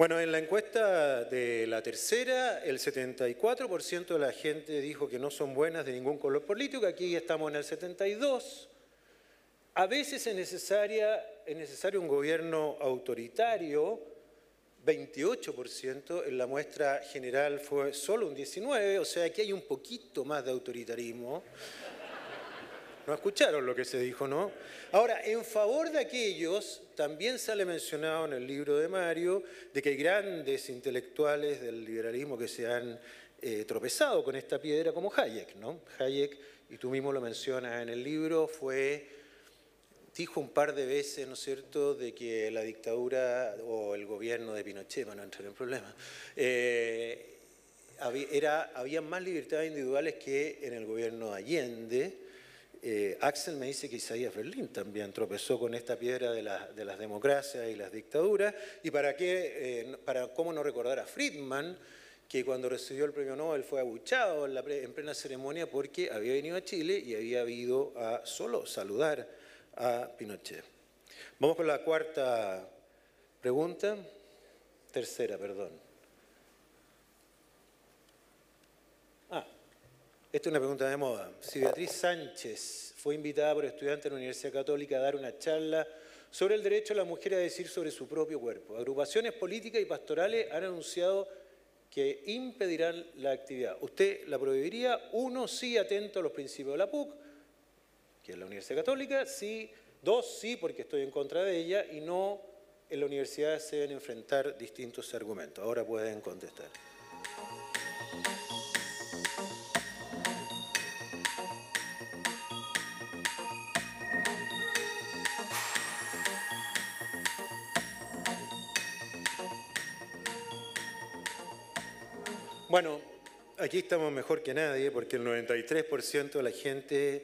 Bueno, en la encuesta de la tercera, el 74% de la gente dijo que no son buenas de ningún color político, aquí estamos en el 72%. A veces es, necesario un gobierno autoritario, 28%, en la muestra general fue solo un 19%, o sea, aquí hay un poquito más de autoritarismo. No escucharon lo que se dijo, ¿no? Ahora, en favor de aquellos, también sale mencionado en el libro de Mario, de que hay grandes intelectuales del liberalismo que se han eh, tropezado con esta piedra, como Hayek, ¿no? Hayek, y tú mismo lo mencionas en el libro, fue, dijo un par de veces, ¿no es cierto?, de que la dictadura o el gobierno de Pinochet, para no entrar en problemas, eh, había, había más libertades individuales que en el gobierno de Allende, eh, Axel me dice que Isaías Berlín también tropezó con esta piedra de, las democracias y las dictaduras. ¿Y para qué? Eh, para cómo no recordar a Friedman, que cuando recibió el premio Nobel fue abuchado en, la en plena ceremonia porque había venido a Chile y había ido a solo saludar a Pinochet. Vamos con la cuarta pregunta. Tercera, perdón. Esta es una pregunta de moda. Si Beatriz Sánchez fue invitada por estudiantes de la Universidad Católica a dar una charla sobre el derecho de la mujer a decir sobre su propio cuerpo, agrupaciones políticas y pastorales han anunciado que impedirán la actividad. ¿Usted la prohibiría? Uno, sí, atento a los principios de la PUC, que es la Universidad Católica. Sí, dos, sí, porque estoy en contra de ella. Y no, en la universidad se deben enfrentar distintos argumentos. Ahora pueden contestar. Bueno, aquí estamos mejor que nadie porque el 93% de la gente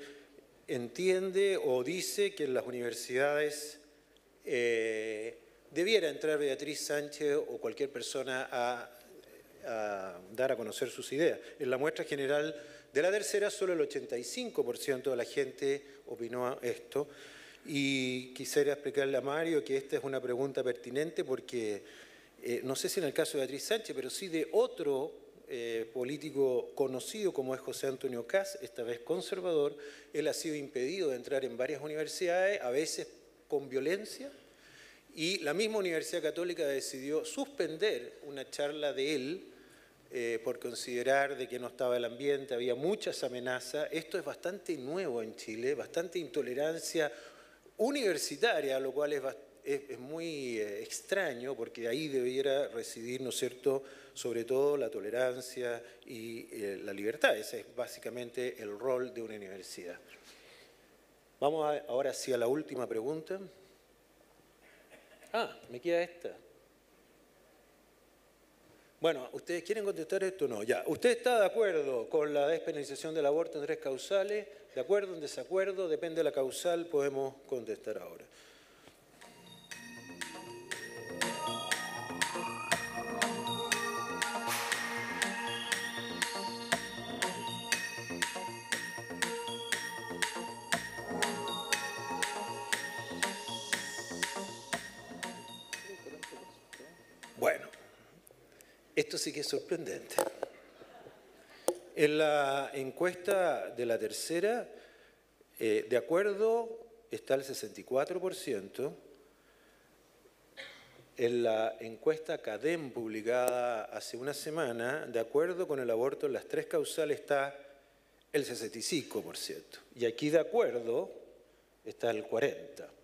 entiende o dice que en las universidades eh, debiera entrar Beatriz Sánchez o cualquier persona a, dar a conocer sus ideas. En la muestra general de la tercera, solo el 85% de la gente opinó esto. Y quisiera explicarle a Mario que esta es una pregunta pertinente porque eh, no sé si en el caso de Beatriz Sánchez, pero sí de otro eh, político conocido como es José Antonio Cas, esta vez conservador, él ha sido impedido de entrar en varias universidades, a veces con violencia, y la misma Universidad Católica decidió suspender una charla de él eh, por considerar de que no estaba el ambiente, había muchas amenazas. Esto es bastante nuevo en Chile, bastante intolerancia universitaria, lo cual es, es, muy eh, extraño porque ahí debiera residir, ¿no es cierto?, sobre todo la tolerancia y eh, la libertad. Ese es básicamente el rol de una universidad. Vamos ahora sí a la última pregunta. Ah, me queda esta. Bueno, ¿ustedes quieren contestar esto o no? Ya. ¿Usted está de acuerdo con la despenalización del aborto en tres causales? ¿De acuerdo, en desacuerdo? Depende de la causal, podemos contestar ahora. Esto sí que es sorprendente. En la encuesta de la tercera, eh, de acuerdo está el 64%. En la encuesta CADEM publicada hace una semana, de acuerdo con el aborto en las tres causales está el 65%. Y aquí de acuerdo está el 40%.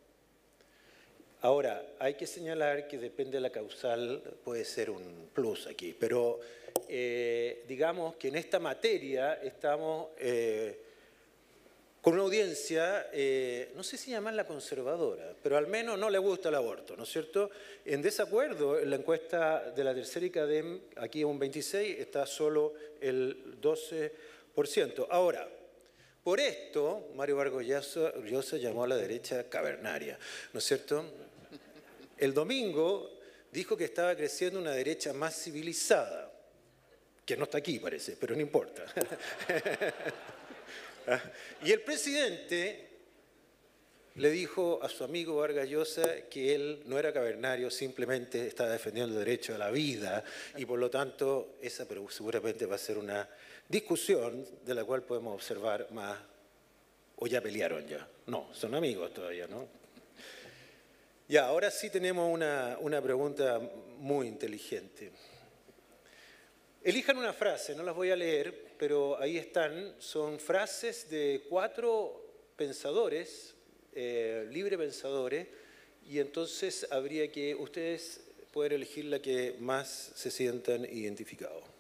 Ahora, hay que señalar que depende de la causal, puede ser un plus aquí, pero eh, digamos que en esta materia estamos eh, con una audiencia, eh, no sé si llamarla conservadora, pero al menos no le gusta el aborto, ¿no es cierto? En desacuerdo, en la encuesta de la tercera ICADEM, aquí un 26, está solo el 12%. Ahora, Por esto, Mario Vargas Llosa llamó a la derecha cavernaria, ¿no es cierto? El domingo dijo que estaba creciendo una derecha más civilizada, que no está aquí parece, pero no importa. [laughs] y el presidente le dijo a su amigo Vargas Llosa que él no era cavernario, simplemente estaba defendiendo el derecho a la vida y por lo tanto esa pero seguramente va a ser una discusión de la cual podemos observar más, o ya pelearon ya. No, son amigos todavía, ¿no? Ya, ahora sí tenemos una, una pregunta muy inteligente. Elijan una frase, no las voy a leer, pero ahí están. Son frases de cuatro pensadores, eh, libre pensadores, y entonces habría que ustedes poder elegir la que más se sientan identificados.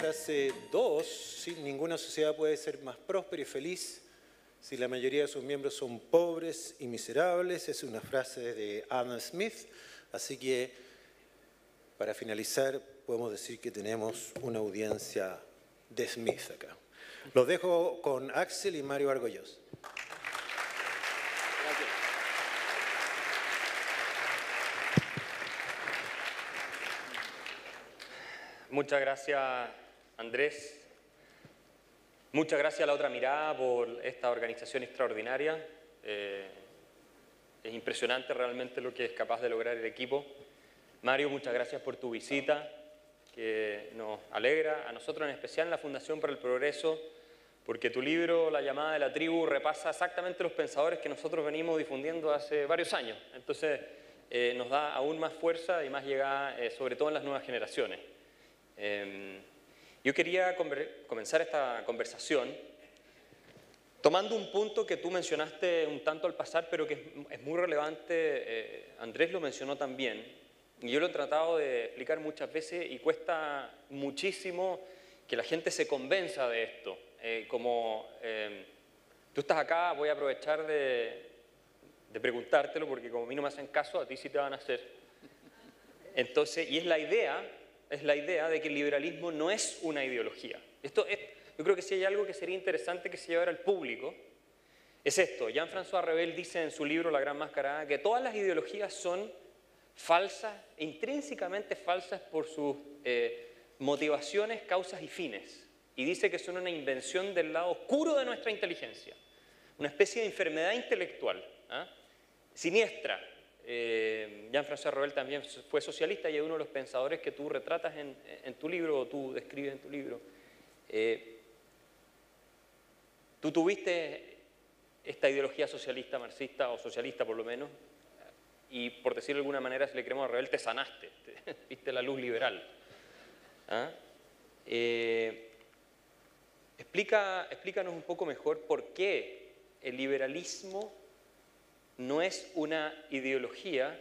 Frase 2, ninguna sociedad puede ser más próspera y feliz si la mayoría de sus miembros son pobres y miserables, es una frase de Adam Smith, así que para finalizar podemos decir que tenemos una audiencia de Smith acá. Los dejo con Axel y Mario Argollos. Muchas gracias, Andrés. Muchas gracias a La Otra Mirada por esta organización extraordinaria. Eh, es impresionante realmente lo que es capaz de lograr el equipo. Mario, muchas gracias por tu visita, que nos alegra, a nosotros en especial en la Fundación para el Progreso, porque tu libro, La llamada de la tribu, repasa exactamente los pensadores que nosotros venimos difundiendo hace varios años. Entonces, eh, nos da aún más fuerza y más llegada, eh, sobre todo en las nuevas generaciones. Em, yo quería comenzar esta conversación tomando un punto que tú mencionaste un tanto al pasar, pero que es muy relevante, eh, Andrés lo mencionó también, y yo lo he tratado de explicar muchas veces y cuesta muchísimo que la gente se convenza de esto. Eh, como em, tú estás acá, voy a aprovechar de, de preguntártelo, porque como a mí no me hacen caso, a ti sí te van a hacer. Entonces, y es la idea es la idea de que el liberalismo no es una ideología. Esto es, yo creo que si hay algo que sería interesante que se llevara al público, es esto. Jean-François Rebel dice en su libro La Gran Mascarada que todas las ideologías son falsas, intrínsecamente falsas por sus eh, motivaciones, causas y fines. Y dice que son una invención del lado oscuro de nuestra inteligencia, una especie de enfermedad intelectual, ¿ah? siniestra, eh, Jean-François Rebel también fue socialista y es uno de los pensadores que tú retratas en, tu libro o tú describes en tu libro. Eh, tú tuviste esta ideología socialista, marxista o socialista por lo menos, y por decirlo de alguna manera, si le creemos a Rebel, te sanaste, [laughs] viste la luz liberal. ¿Ah? Eh, explica, explícanos un poco mejor por qué el liberalismo no es una ideología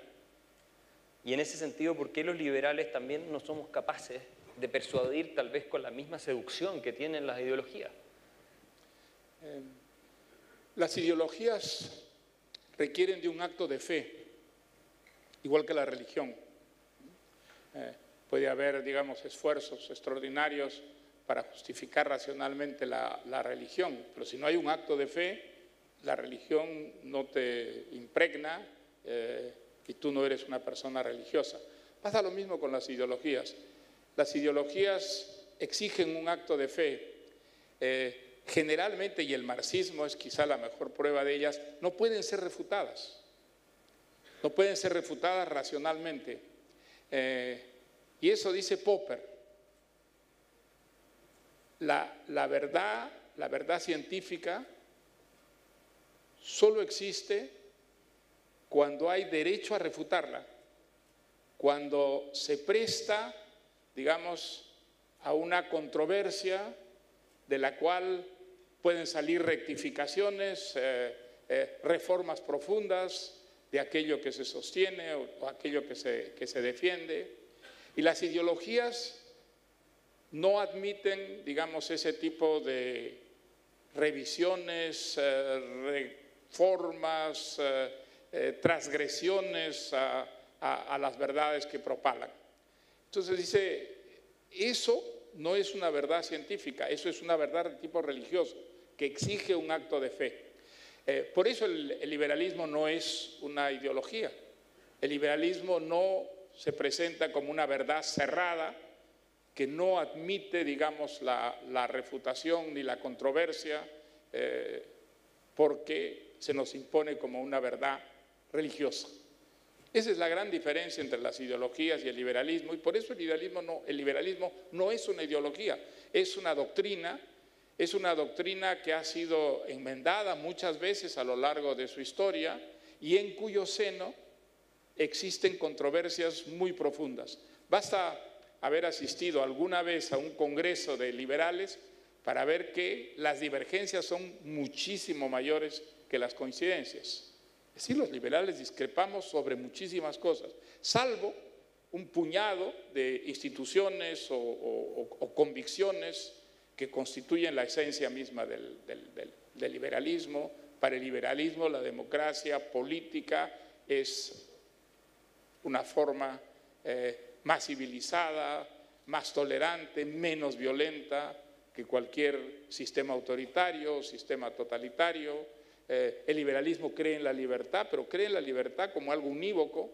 y en ese sentido, ¿por qué los liberales también no somos capaces de persuadir tal vez con la misma seducción que tienen las ideologías? Eh, las ideologías requieren de un acto de fe, igual que la religión. Eh, puede haber, digamos, esfuerzos extraordinarios para justificar racionalmente la, la religión, pero si no hay un acto de fe, la religión no te impregna eh, y tú no eres una persona religiosa. Pasa lo mismo con las ideologías. Las ideologías exigen un acto de fe. Eh, generalmente, y el marxismo es quizá la mejor prueba de ellas, no pueden ser refutadas. No pueden ser refutadas racionalmente. Eh, y eso dice Popper. la verdad, la verdad científica solo existe cuando hay derecho a refutarla, cuando se presta, digamos, a una controversia de la cual pueden salir rectificaciones, eh, eh, reformas profundas, de aquello que se sostiene o, aquello que se, que se defiende. Y las ideologías no admiten, digamos, ese tipo de revisiones, eh, eh, eh, transgresiones a, las verdades que propalan. Entonces dice, eso no es una verdad científica, eso es una verdad de tipo religioso, que exige un acto de fe. Eh, por eso el, liberalismo no es una ideología. El liberalismo no se presenta como una verdad cerrada que no admite, digamos, la, refutación ni la controversia porque se nos impone como una verdad religiosa. Esa es la gran diferencia entre las ideologías y el liberalismo, y por eso el liberalismo no, el liberalismo no es una ideología, es una doctrina, es una doctrina que ha sido enmendada muchas veces a lo largo de su historia y en cuyo seno existen controversias muy profundas. Basta haber asistido alguna vez a un congreso de liberales para ver que las divergencias son muchísimo mayores que las coincidencias. Sí, los liberales discrepamos sobre muchísimas cosas, salvo un puñado de instituciones o, convicciones que constituyen la esencia misma del, liberalismo. Para el liberalismo la democracia política es una forma eh, más civilizada, más tolerante, menos violenta que cualquier sistema autoritario, o sistema totalitario eh, el liberalismo cree en la libertad, pero cree en la libertad como algo unívoco.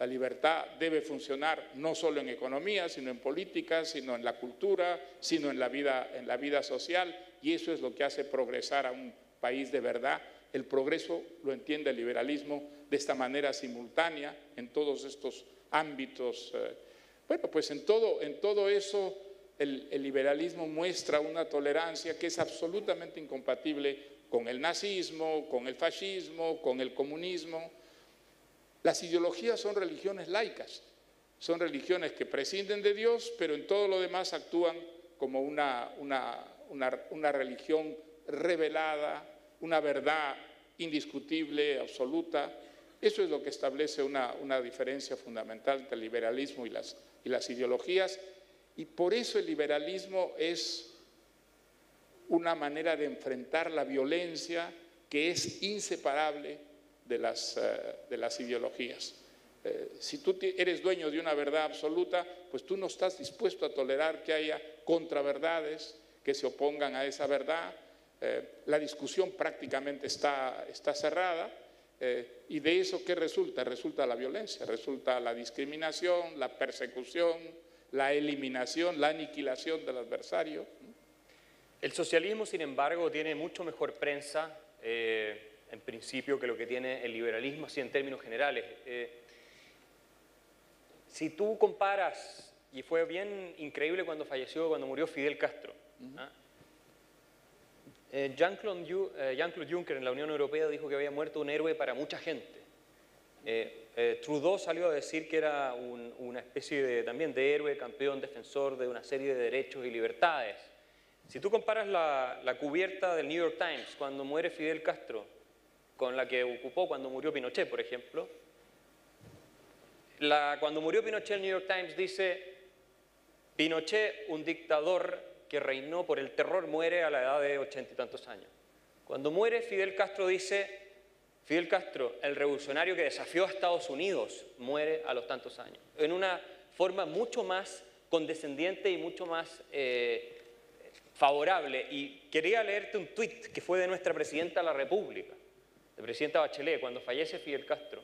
La libertad debe funcionar no solo en economía, sino en política, sino en la cultura, sino en la vida, en la vida social, y eso es lo que hace progresar a un país de verdad. El progreso lo entiende el liberalismo de esta manera simultánea en todos estos ámbitos. Eh. Bueno, pues en todo, en todo eso el, el liberalismo muestra una tolerancia que es absolutamente incompatible con el nazismo, con el fascismo, con el comunismo. Las ideologías son religiones laicas, son religiones que prescinden de Dios, pero en todo lo demás actúan como una, una, religión revelada, una verdad indiscutible, absoluta. Eso es lo que establece una, diferencia fundamental entre el liberalismo y las, y las ideologías. Y por eso el liberalismo es una manera de enfrentar la violencia que es inseparable de las, eh, de las ideologías. Eh, si tú eres dueño de una verdad absoluta, pues tú no estás dispuesto a tolerar que haya contraverdades que se opongan a esa verdad. Eh, la discusión prácticamente está, está cerrada. ¿Y de eso qué resulta? Resulta la violencia, resulta la discriminación, la persecución, la eliminación, la aniquilación del adversario. El socialismo, sin embargo, tiene mucho mejor prensa, eh, en principio, que lo que tiene el liberalismo, así en términos generales. Eh, si tú comparas, y fue bien increíble cuando falleció, cuando murió Fidel Castro, ¿ah? eh, Jean-Claude Juncker en la Unión Europea dijo que había muerto un héroe para mucha gente. Trudeau salió a decir que era una especie de, también de héroe, campeón, defensor de una serie de derechos y libertades. Si tú comparas la, cubierta del New York Times cuando muere Fidel Castro con la que ocupó cuando murió Pinochet, por ejemplo, cuando murió Pinochet el New York Times dice, Pinochet, un dictador que reinó por el terror, muere a la edad de ochenta y tantos años. Cuando muere Fidel Castro dice, Fidel Castro, el revolucionario que desafió a Estados Unidos, muere a los tantos años. En una forma mucho más condescendiente y mucho más eh, favorable. Y quería leerte un tuit que fue de nuestra presidenta de la República, de presidenta Bachelet, cuando fallece Fidel Castro.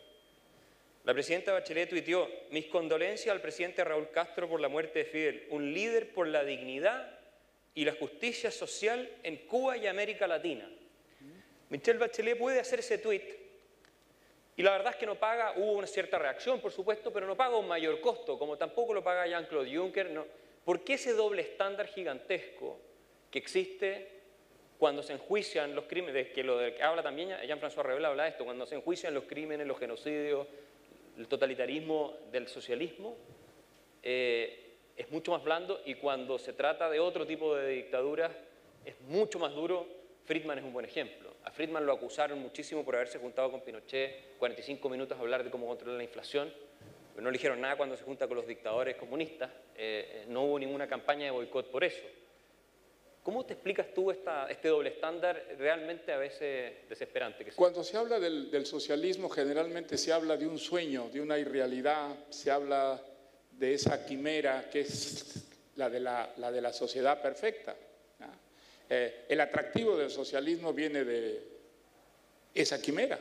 La presidenta Bachelet tuiteó, mis condolencias al presidente Raúl Castro por la muerte de Fidel, un líder por la dignidad y la justicia social en Cuba y América Latina. Michelle Bachelet puede hacer ese tuit y la verdad es que no paga, hubo una cierta reacción, por supuesto, pero no paga un mayor costo, como tampoco lo paga Jean-Claude Juncker. No. ¿Por qué ese doble estándar gigantesco que existe cuando se enjuician los crímenes, que lo que habla también Jean-François Rebel habla de esto, cuando se enjuician los crímenes, los genocidios, el totalitarismo del socialismo, eh, es mucho más blando y cuando se trata de otro tipo de dictaduras es mucho más duro Friedman es un buen ejemplo. A Friedman lo acusaron muchísimo por haberse juntado con Pinochet 45 minutos a hablar de cómo controlar la inflación, pero no le dijeron nada cuando se junta con los dictadores comunistas. Eh, no hubo ninguna campaña de boicot por eso. ¿Cómo te explicas tú este doble estándar realmente a veces desesperante? Cuando se habla del, socialismo, generalmente se habla de un sueño, de una irrealidad, se habla de esa quimera que es la de la, la sociedad perfecta. Eh, el atractivo del socialismo viene de esa quimera,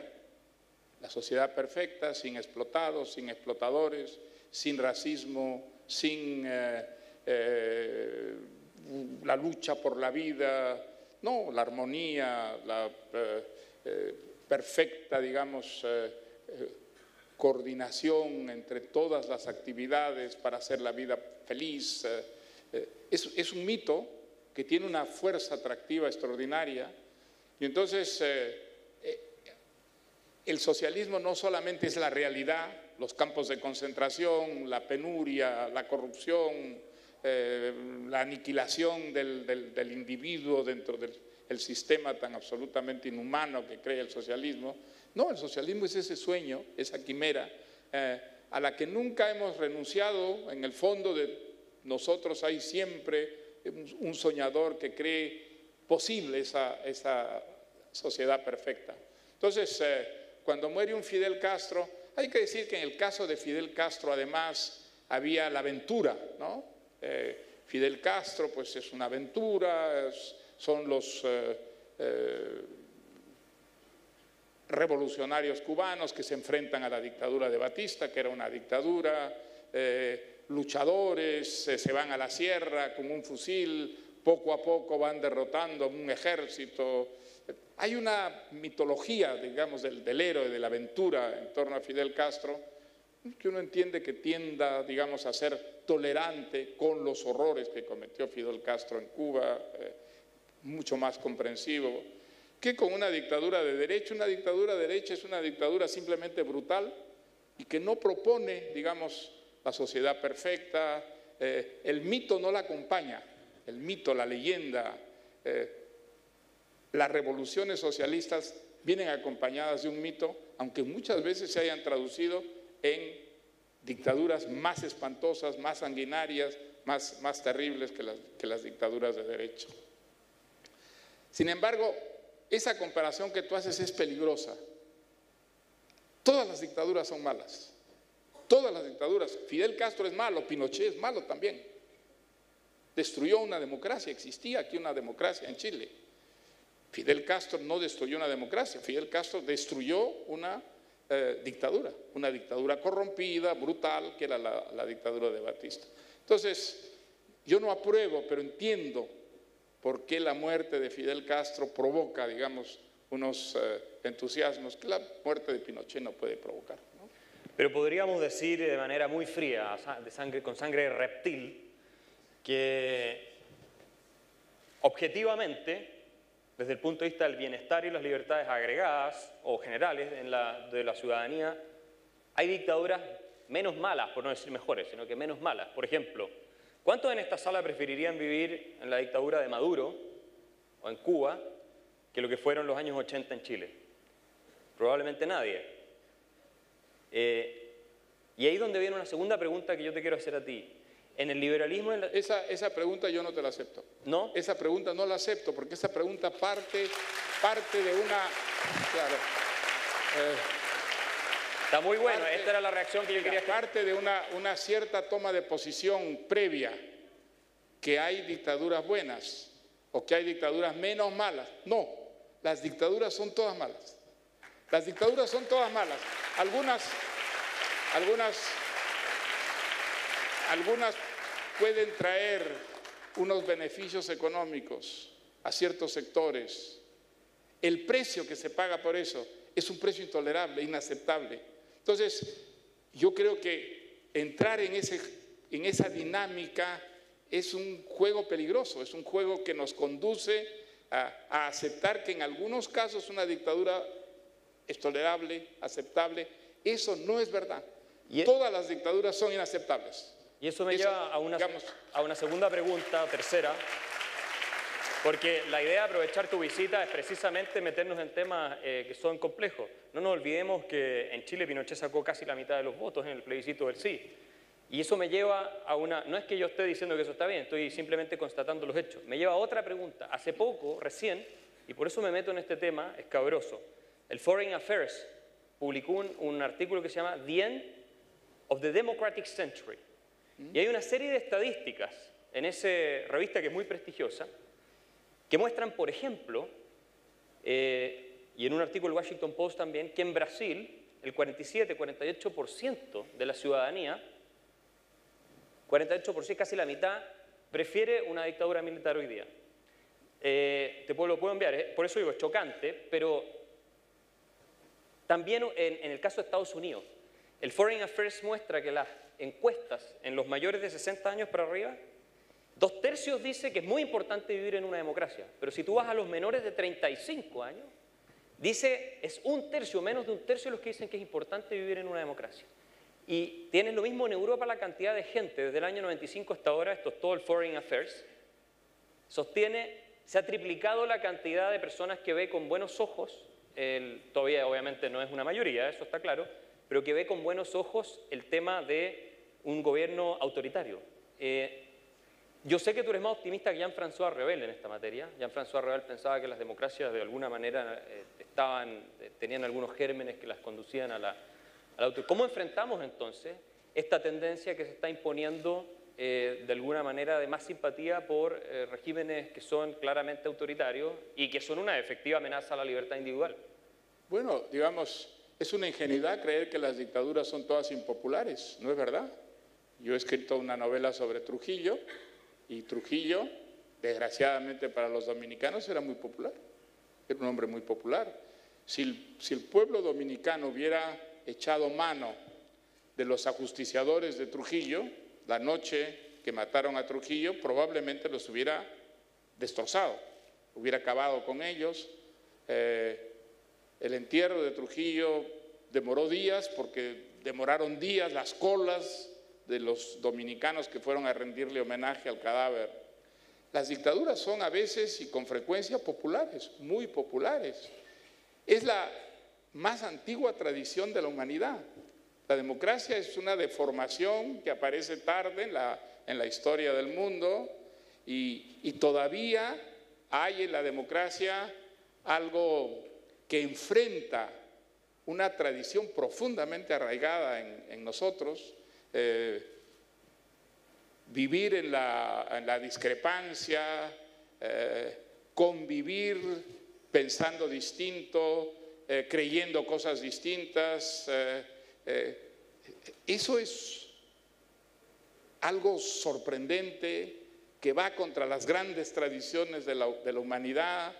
la sociedad perfecta, sin explotados, sin explotadores, sin racismo, sin eh, eh, la lucha por la vida, no, la armonía, la eh, eh, perfecta, digamos, eh, coordinación entre todas las actividades para hacer la vida feliz. Es, es, un mito que tiene una fuerza atractiva extraordinaria y entonces el socialismo no solamente es la realidad, los campos de concentración, la penuria, la corrupción, eh, la aniquilación del, del, del, individuo dentro del sistema tan absolutamente inhumano que crea el socialismo. No, el socialismo es ese sueño, esa quimera, eh, a la que nunca hemos renunciado. En el fondo de nosotros hay siempre un soñador que cree posible esa, esa sociedad perfecta. Entonces, eh, cuando muere un Fidel Castro, hay que decir que en el caso de Fidel Castro, además, había la aventura, ¿no? Eh, Fidel Castro, pues es una aventura, son los eh, eh, revolucionarios cubanos que se enfrentan a la dictadura de Batista, que era una dictadura, luchadores, se van a la sierra con un fusil, poco a poco van derrotando un ejército. Hay una mitología, digamos, del, del héroe, de la aventura en torno a Fidel Castro, que uno entiende que tienda, digamos, a ser tolerante con los horrores que cometió Fidel Castro en Cuba, eh, mucho más comprensivo, que con una dictadura de derecho. Una dictadura de derecha es una dictadura simplemente brutal y que no propone, digamos, la sociedad perfecta. Eh, el mito no la acompaña, el mito, la leyenda. Eh, las revoluciones socialistas vienen acompañadas de un mito, aunque muchas veces se hayan traducido en dictaduras más espantosas, más sanguinarias, más, más terribles que las, que las dictaduras de derecho. Sin embargo, esa comparación que tú haces es peligrosa. Todas las dictaduras son malas. Todas las dictaduras. Fidel Castro es malo, Pinochet es malo también. Destruyó una democracia, existía aquí una democracia en Chile. Fidel Castro no destruyó una democracia, Fidel Castro destruyó una eh, dictadura, una dictadura corrompida, brutal, que era la, dictadura de Batista. Entonces, yo no apruebo, pero entiendo por qué la muerte de Fidel Castro provoca, digamos, unos eh, entusiasmos que la muerte de Pinochet no puede provocar. Pero podríamos decir de manera muy fría, de sangre, con sangre reptil, que objetivamente desde el punto de vista del bienestar y las libertades agregadas o generales de la ciudadanía, hay dictaduras menos malas, por no decir mejores, sino que menos malas. Por ejemplo, ¿cuántos en esta sala preferirían vivir en la dictadura de Maduro o en Cuba que lo que fueron los años 80 en Chile? Probablemente nadie. Eh, y ahí es donde viene una segunda pregunta que yo te quiero hacer a ti. En el liberalismo... En la... esa, esa, pregunta yo no te la acepto. ¿No? Esa pregunta no la acepto porque esa pregunta parte, parte de una... Claro, eh, Está muy bueno, parte, esta era la reacción que yo quería... Parte de una, una cierta toma de posición previa, que hay dictaduras buenas o que hay dictaduras menos malas. No, las dictaduras son todas malas. Las dictaduras son todas malas. Algunas, algunas algunas pueden traer unos beneficios económicos a ciertos sectores. El precio que se paga por eso es un precio intolerable, inaceptable. Entonces, yo creo que entrar en, ese, en esa dinámica es un juego peligroso, es un juego que nos conduce a, a aceptar que en algunos casos una dictadura es tolerable, aceptable. Eso no es verdad. Y Todas las dictaduras son inaceptables. Y eso me eso, lleva a una, digamos, a una segunda pregunta, tercera. Porque la idea de aprovechar tu visita es precisamente meternos en temas eh, que son complejos. No nos olvidemos que en Chile Pinochet sacó casi la mitad de los votos en el plebiscito del sí. Y eso me lleva a una... No es que yo esté diciendo que eso está bien, estoy simplemente constatando los hechos. Me lleva a otra pregunta. Hace poco, recién, y por eso me meto en este tema escabroso, el Foreign Affairs publicó un, un artículo que se llama The End of the Democratic Century. Y hay una serie de estadísticas en esa revista que es muy prestigiosa que muestran, por ejemplo, eh, y en un artículo del Washington Post también, que en Brasil el 47-48% de la ciudadanía, 48%, casi la mitad, prefiere una dictadura militar hoy día. Eh, te puedo, lo puedo enviar, eh, por eso digo, es chocante, pero también en, en el caso de Estados Unidos, el Foreign Affairs muestra que las encuestas en los mayores de 60 años para arriba, dos tercios dice que es muy importante vivir en una democracia, pero si tú vas a los menores de 35 años, dice es un tercio, menos de un tercio los que dicen que es importante vivir en una democracia. Y tienes lo mismo en Europa la cantidad de gente, desde el año 95 hasta ahora, esto es todo el Foreign Affairs, sostiene, se ha triplicado la cantidad de personas que ve con buenos ojos, todavía obviamente no es una mayoría, eso está claro, pero que ve con buenos ojos el tema de un gobierno autoritario. Eh, yo sé que tú eres más optimista que Jean-François Rebel en esta materia. Jean-François Rebel pensaba que las democracias de alguna manera eh, estaban, eh, tenían algunos gérmenes que las conducían a la, a ¿Cómo enfrentamos entonces esta tendencia que se está imponiendo de alguna manera de más simpatía por regímenes que son claramente autoritarios y que son una efectiva amenaza a la libertad individual? Bueno, digamos, es una ingenuidad creer que las dictaduras son todas impopulares, ¿no es verdad? Yo he escrito una novela sobre Trujillo y Trujillo, desgraciadamente para los dominicanos, era muy popular, era un hombre muy popular. Si el, pueblo dominicano hubiera echado mano de los ajusticiadores de Trujillo, la noche que mataron a Trujillo, probablemente los hubiera destrozado, hubiera acabado con ellos. Eh, el entierro de Trujillo demoró días porque demoraron días las colas de los dominicanos que fueron a rendirle homenaje al cadáver. Las dictaduras son a veces y con frecuencia populares, muy populares. Es la más antigua tradición de la humanidad. La democracia es una deformación que aparece tarde en la, en la historia del mundo y, y todavía hay en la democracia algo que enfrenta una tradición profundamente arraigada en, nosotros, eh, vivir en la, discrepancia, eh, convivir pensando distinto, eh, creyendo cosas distintas. eso es algo sorprendente que va contra las grandes tradiciones de la, de la humanidad.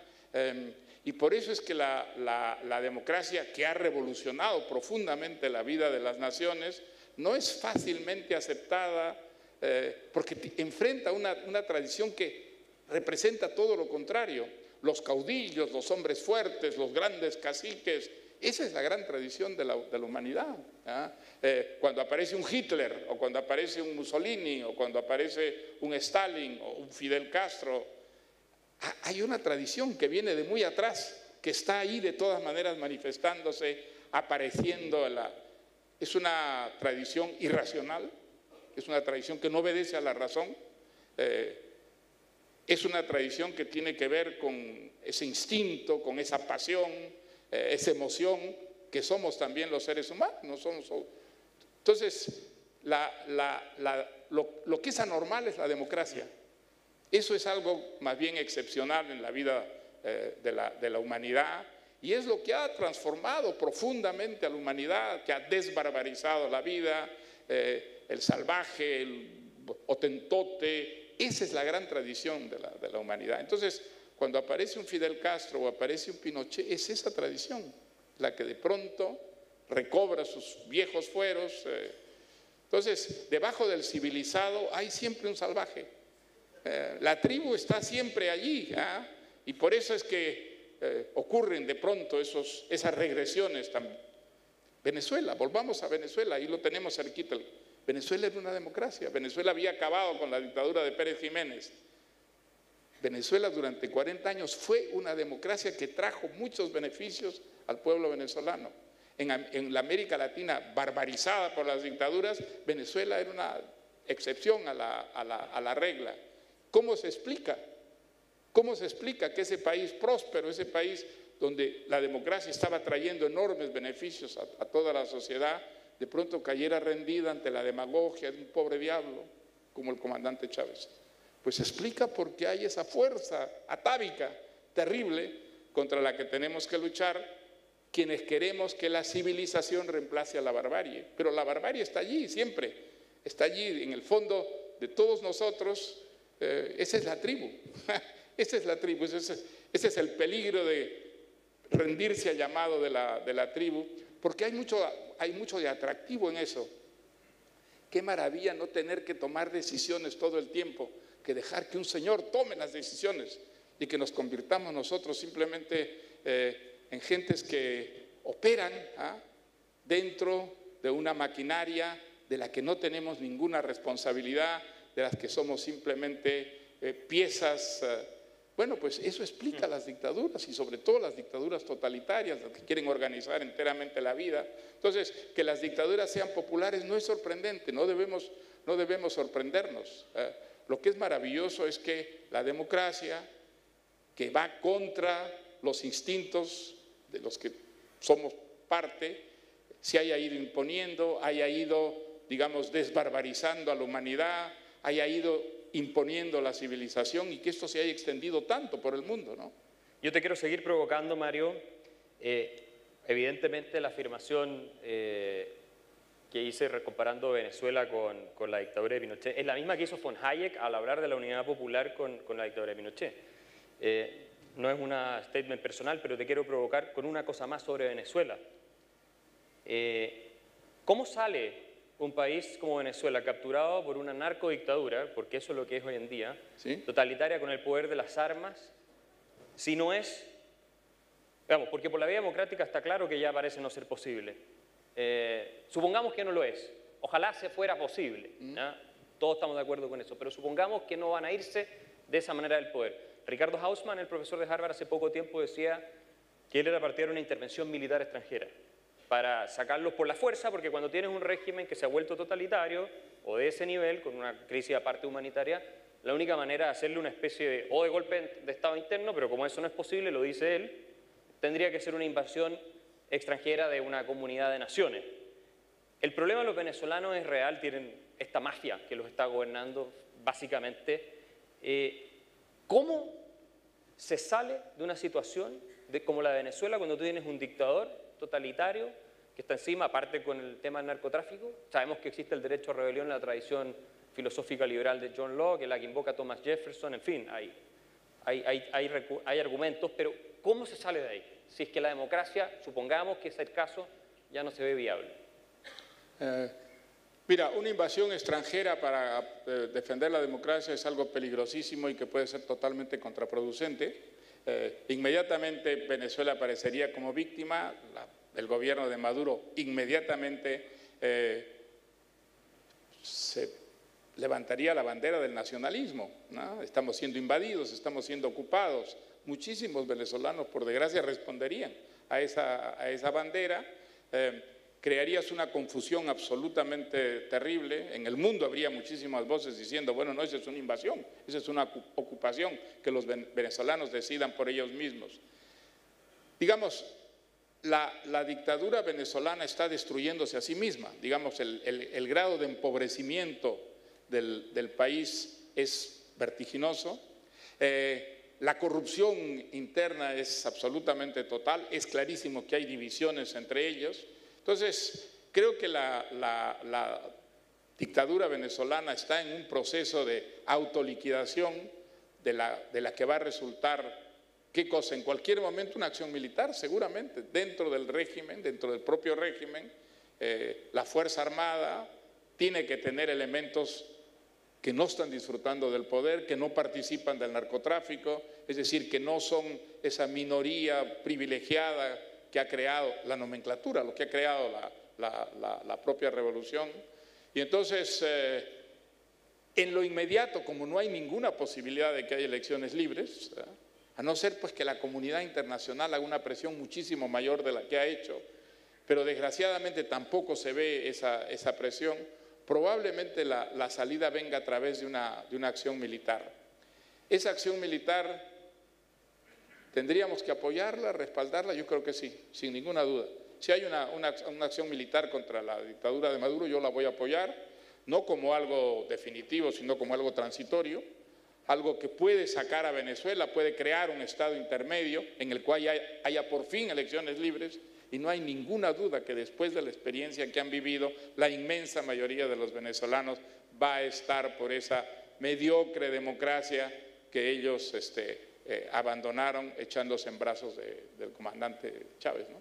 Y por eso es que la, democracia que ha revolucionado profundamente la vida de las naciones no es fácilmente aceptada eh, porque enfrenta una, una tradición que representa todo lo contrario. Los caudillos, los hombres fuertes, los grandes caciques, esa es la gran tradición de la, humanidad. ¿ah? Eh, cuando aparece un Hitler, o cuando aparece un Mussolini, o cuando aparece un Stalin, o un Fidel Castro, hay una tradición que viene de muy atrás, que está ahí de todas maneras manifestándose, apareciendo. Es una tradición irracional, es una tradición que no obedece a la razón, eh, es una tradición que tiene que ver con ese instinto, con esa pasión, eh, esa emoción que somos también los seres humanos. No somos... Entonces, lo que es anormal es la democracia. Eso es algo más bien excepcional en la vida eh, de, la, humanidad y es lo que ha transformado profundamente a la humanidad, que ha desbarbarizado la vida, eh, el salvaje, el otentote. Esa es la gran tradición de la, humanidad. Entonces, cuando aparece un Fidel Castro o aparece un Pinochet, es esa tradición la que de pronto recobra sus viejos fueros. Eh. Entonces, debajo del civilizado hay siempre un salvaje. Eh, la tribu está siempre allí ¿ah? y por eso es que eh, ocurren de pronto esas regresiones también. Venezuela, volvamos a Venezuela, ahí lo tenemos cerquita. Venezuela era una democracia, Venezuela había acabado con la dictadura de Pérez Jiménez. Venezuela durante 40 años fue una democracia que trajo muchos beneficios al pueblo venezolano. En, la América Latina, barbarizada por las dictaduras, Venezuela era una excepción a la regla. ¿Cómo se explica? ¿Cómo se explica que ese país próspero, ese país donde la democracia estaba trayendo enormes beneficios a, toda la sociedad, de pronto cayera rendida ante la demagogia de un pobre diablo como el comandante Chávez. Pues explica por qué hay esa fuerza atávica, terrible, contra la que tenemos que luchar quienes queremos que la civilización reemplace a la barbarie. Pero la barbarie está allí siempre, está allí en el fondo de todos nosotros. Eh, esa es la tribu, [laughs] esa es la tribu, ese es el peligro de, rendirse al llamado de la, tribu, porque hay mucho, hay mucho de atractivo en eso. Qué maravilla no tener que tomar decisiones todo el tiempo, que dejar que un Señor tome las decisiones y que nos convirtamos nosotros simplemente eh, en gentes que operan ¿ah? dentro de una maquinaria de la que no tenemos ninguna responsabilidad, de las que somos simplemente eh, piezas. Eh, bueno, pues eso explica las dictaduras y sobre todo las dictaduras totalitarias, las que quieren organizar enteramente la vida. Entonces, que las dictaduras sean populares no es sorprendente, no debemos, no debemos sorprendernos. ¿eh? lo que es maravilloso es que la democracia, que va contra los instintos de los que somos parte, se haya ido imponiendo, haya ido, digamos, desbarbarizando a la humanidad, haya ido imponiendo la civilización y que esto se haya extendido tanto por el mundo. ¿no? Yo te quiero seguir provocando, Mario. Eh, evidentemente la afirmación eh, que hice comparando Venezuela con, con, la dictadura de Pinochet es la misma que hizo von Hayek al hablar de la unidad popular con, con la dictadura de Pinochet. Eh, no es una statement personal, pero te quiero provocar con una cosa más sobre Venezuela. ¿Cómo sale un país como Venezuela capturado por una narcodictadura, porque eso es lo que es hoy en día, totalitaria con el poder de las armas, si no es, digamos, porque por la vía democrática está claro que ya parece no ser posible. Eh, supongamos que no lo es, ojalá se fuera posible, mm. todos estamos de acuerdo con eso, pero supongamos que no van a irse de esa manera del poder. Ricardo Hausmann, el profesor de Harvard, hace poco tiempo decía que él era partidario de una intervención militar extranjera para sacarlos por la fuerza, porque cuando tienes un régimen que se ha vuelto totalitario o de ese nivel, con una crisis aparte humanitaria, la única manera de hacerle una especie de, o de golpe de Estado interno, pero como eso no es posible, lo dice él, tendría que ser una invasión extranjera de una comunidad de naciones. El problema de los venezolanos es real, tienen esta mafia que los está gobernando básicamente. Eh, ¿Cómo se sale de una situación como la de Venezuela cuando tú tienes un dictador totalitario que está encima, aparte con el tema del narcotráfico. Sabemos que existe el derecho a rebelión en la tradición filosófica liberal de John Locke, la que invoca Thomas Jefferson, en fin, hay, hay, hay, argumentos, pero ¿cómo se sale de ahí? Si es que la democracia, supongamos que es el caso, ya no se ve viable. Eh, mira, una invasión extranjera para eh, defender la democracia es algo peligrosísimo y que puede ser totalmente contraproducente. Eh, inmediatamente Venezuela aparecería como víctima, el gobierno de Maduro inmediatamente eh, se levantaría la bandera del nacionalismo. Estamos siendo invadidos, estamos siendo ocupados. Muchísimos venezolanos, por desgracia, responderían a esa, a esa bandera. Eh, crearías una confusión absolutamente terrible. En el mundo habría muchísimas voces diciendo, bueno, no, esa es una invasión, esa es una ocupación, que los venezolanos decidan por ellos mismos. Digamos, la, dictadura venezolana está destruyéndose a sí misma. Digamos, el, grado de empobrecimiento del, país es vertiginoso. Eh, la corrupción interna es absolutamente total. Es clarísimo que hay divisiones entre ellos. Entonces, creo que la, dictadura venezolana está en un proceso de autoliquidación de la, que va a resultar, ¿qué cosa? En cualquier momento una acción militar, seguramente, dentro del régimen, dentro del propio régimen, eh, la Fuerza Armada tiene que tener elementos que no están disfrutando del poder, que no participan del narcotráfico, es decir, que no son esa minoría privilegiada que ha creado la nomenclatura, lo que ha creado la, propia revolución. Y entonces, eh, En lo inmediato, como no hay ninguna posibilidad de que haya elecciones libres, a no ser pues que la comunidad internacional haga una presión muchísimo mayor de la que ha hecho, pero desgraciadamente tampoco se ve esa, presión, probablemente la, la, salida venga a través de una, de una acción militar. Esa acción militar, ¿tendríamos que apoyarla, respaldarla? Yo creo que sí, sin ninguna duda. Si hay una, una, una acción militar contra la dictadura de Maduro, yo la voy a apoyar, no como algo definitivo, sino como algo transitorio algo que puede sacar a Venezuela, puede crear un estado intermedio en el cual haya, haya, por fin elecciones libres y no hay ninguna duda que después de la experiencia que han vivido, la inmensa mayoría de los venezolanos va a estar por esa mediocre democracia que ellos este, eh, abandonaron echándose en brazos de, del comandante Chávez. ¿no?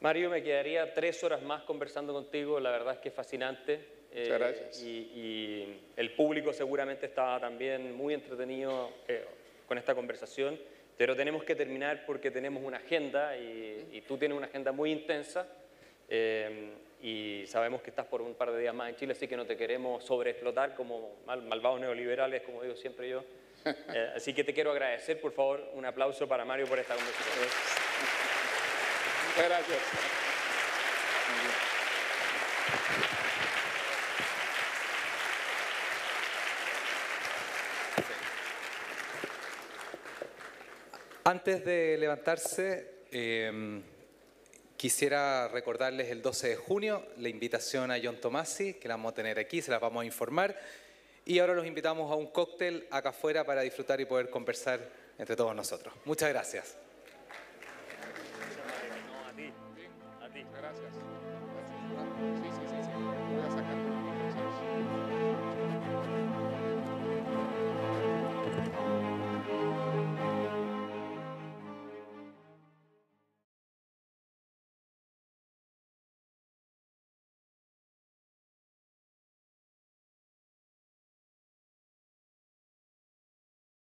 Mario, me quedaría tres horas más conversando contigo, la verdad es que es fascinante. Muchas gracias. Y, y, el público seguramente estaba también muy entretenido eh, con esta conversación, pero tenemos que terminar porque tenemos una agenda y, y tú tienes una agenda muy intensa eh, y sabemos que estás por un par de días más en Chile, así que no te queremos sobreexplotar como mal, malvados neoliberales, como digo siempre yo. [laughs] Eh, así que te quiero agradecer, por favor, un aplauso para Mario por esta conversación. Muchas gracias. Antes de levantarse, eh, quisiera recordarles el 12 de junio la invitación a John Tomasi, que la vamos a tener aquí, se las vamos a informar. Y ahora los invitamos a un cóctel acá afuera para disfrutar y poder conversar entre todos nosotros. Muchas gracias.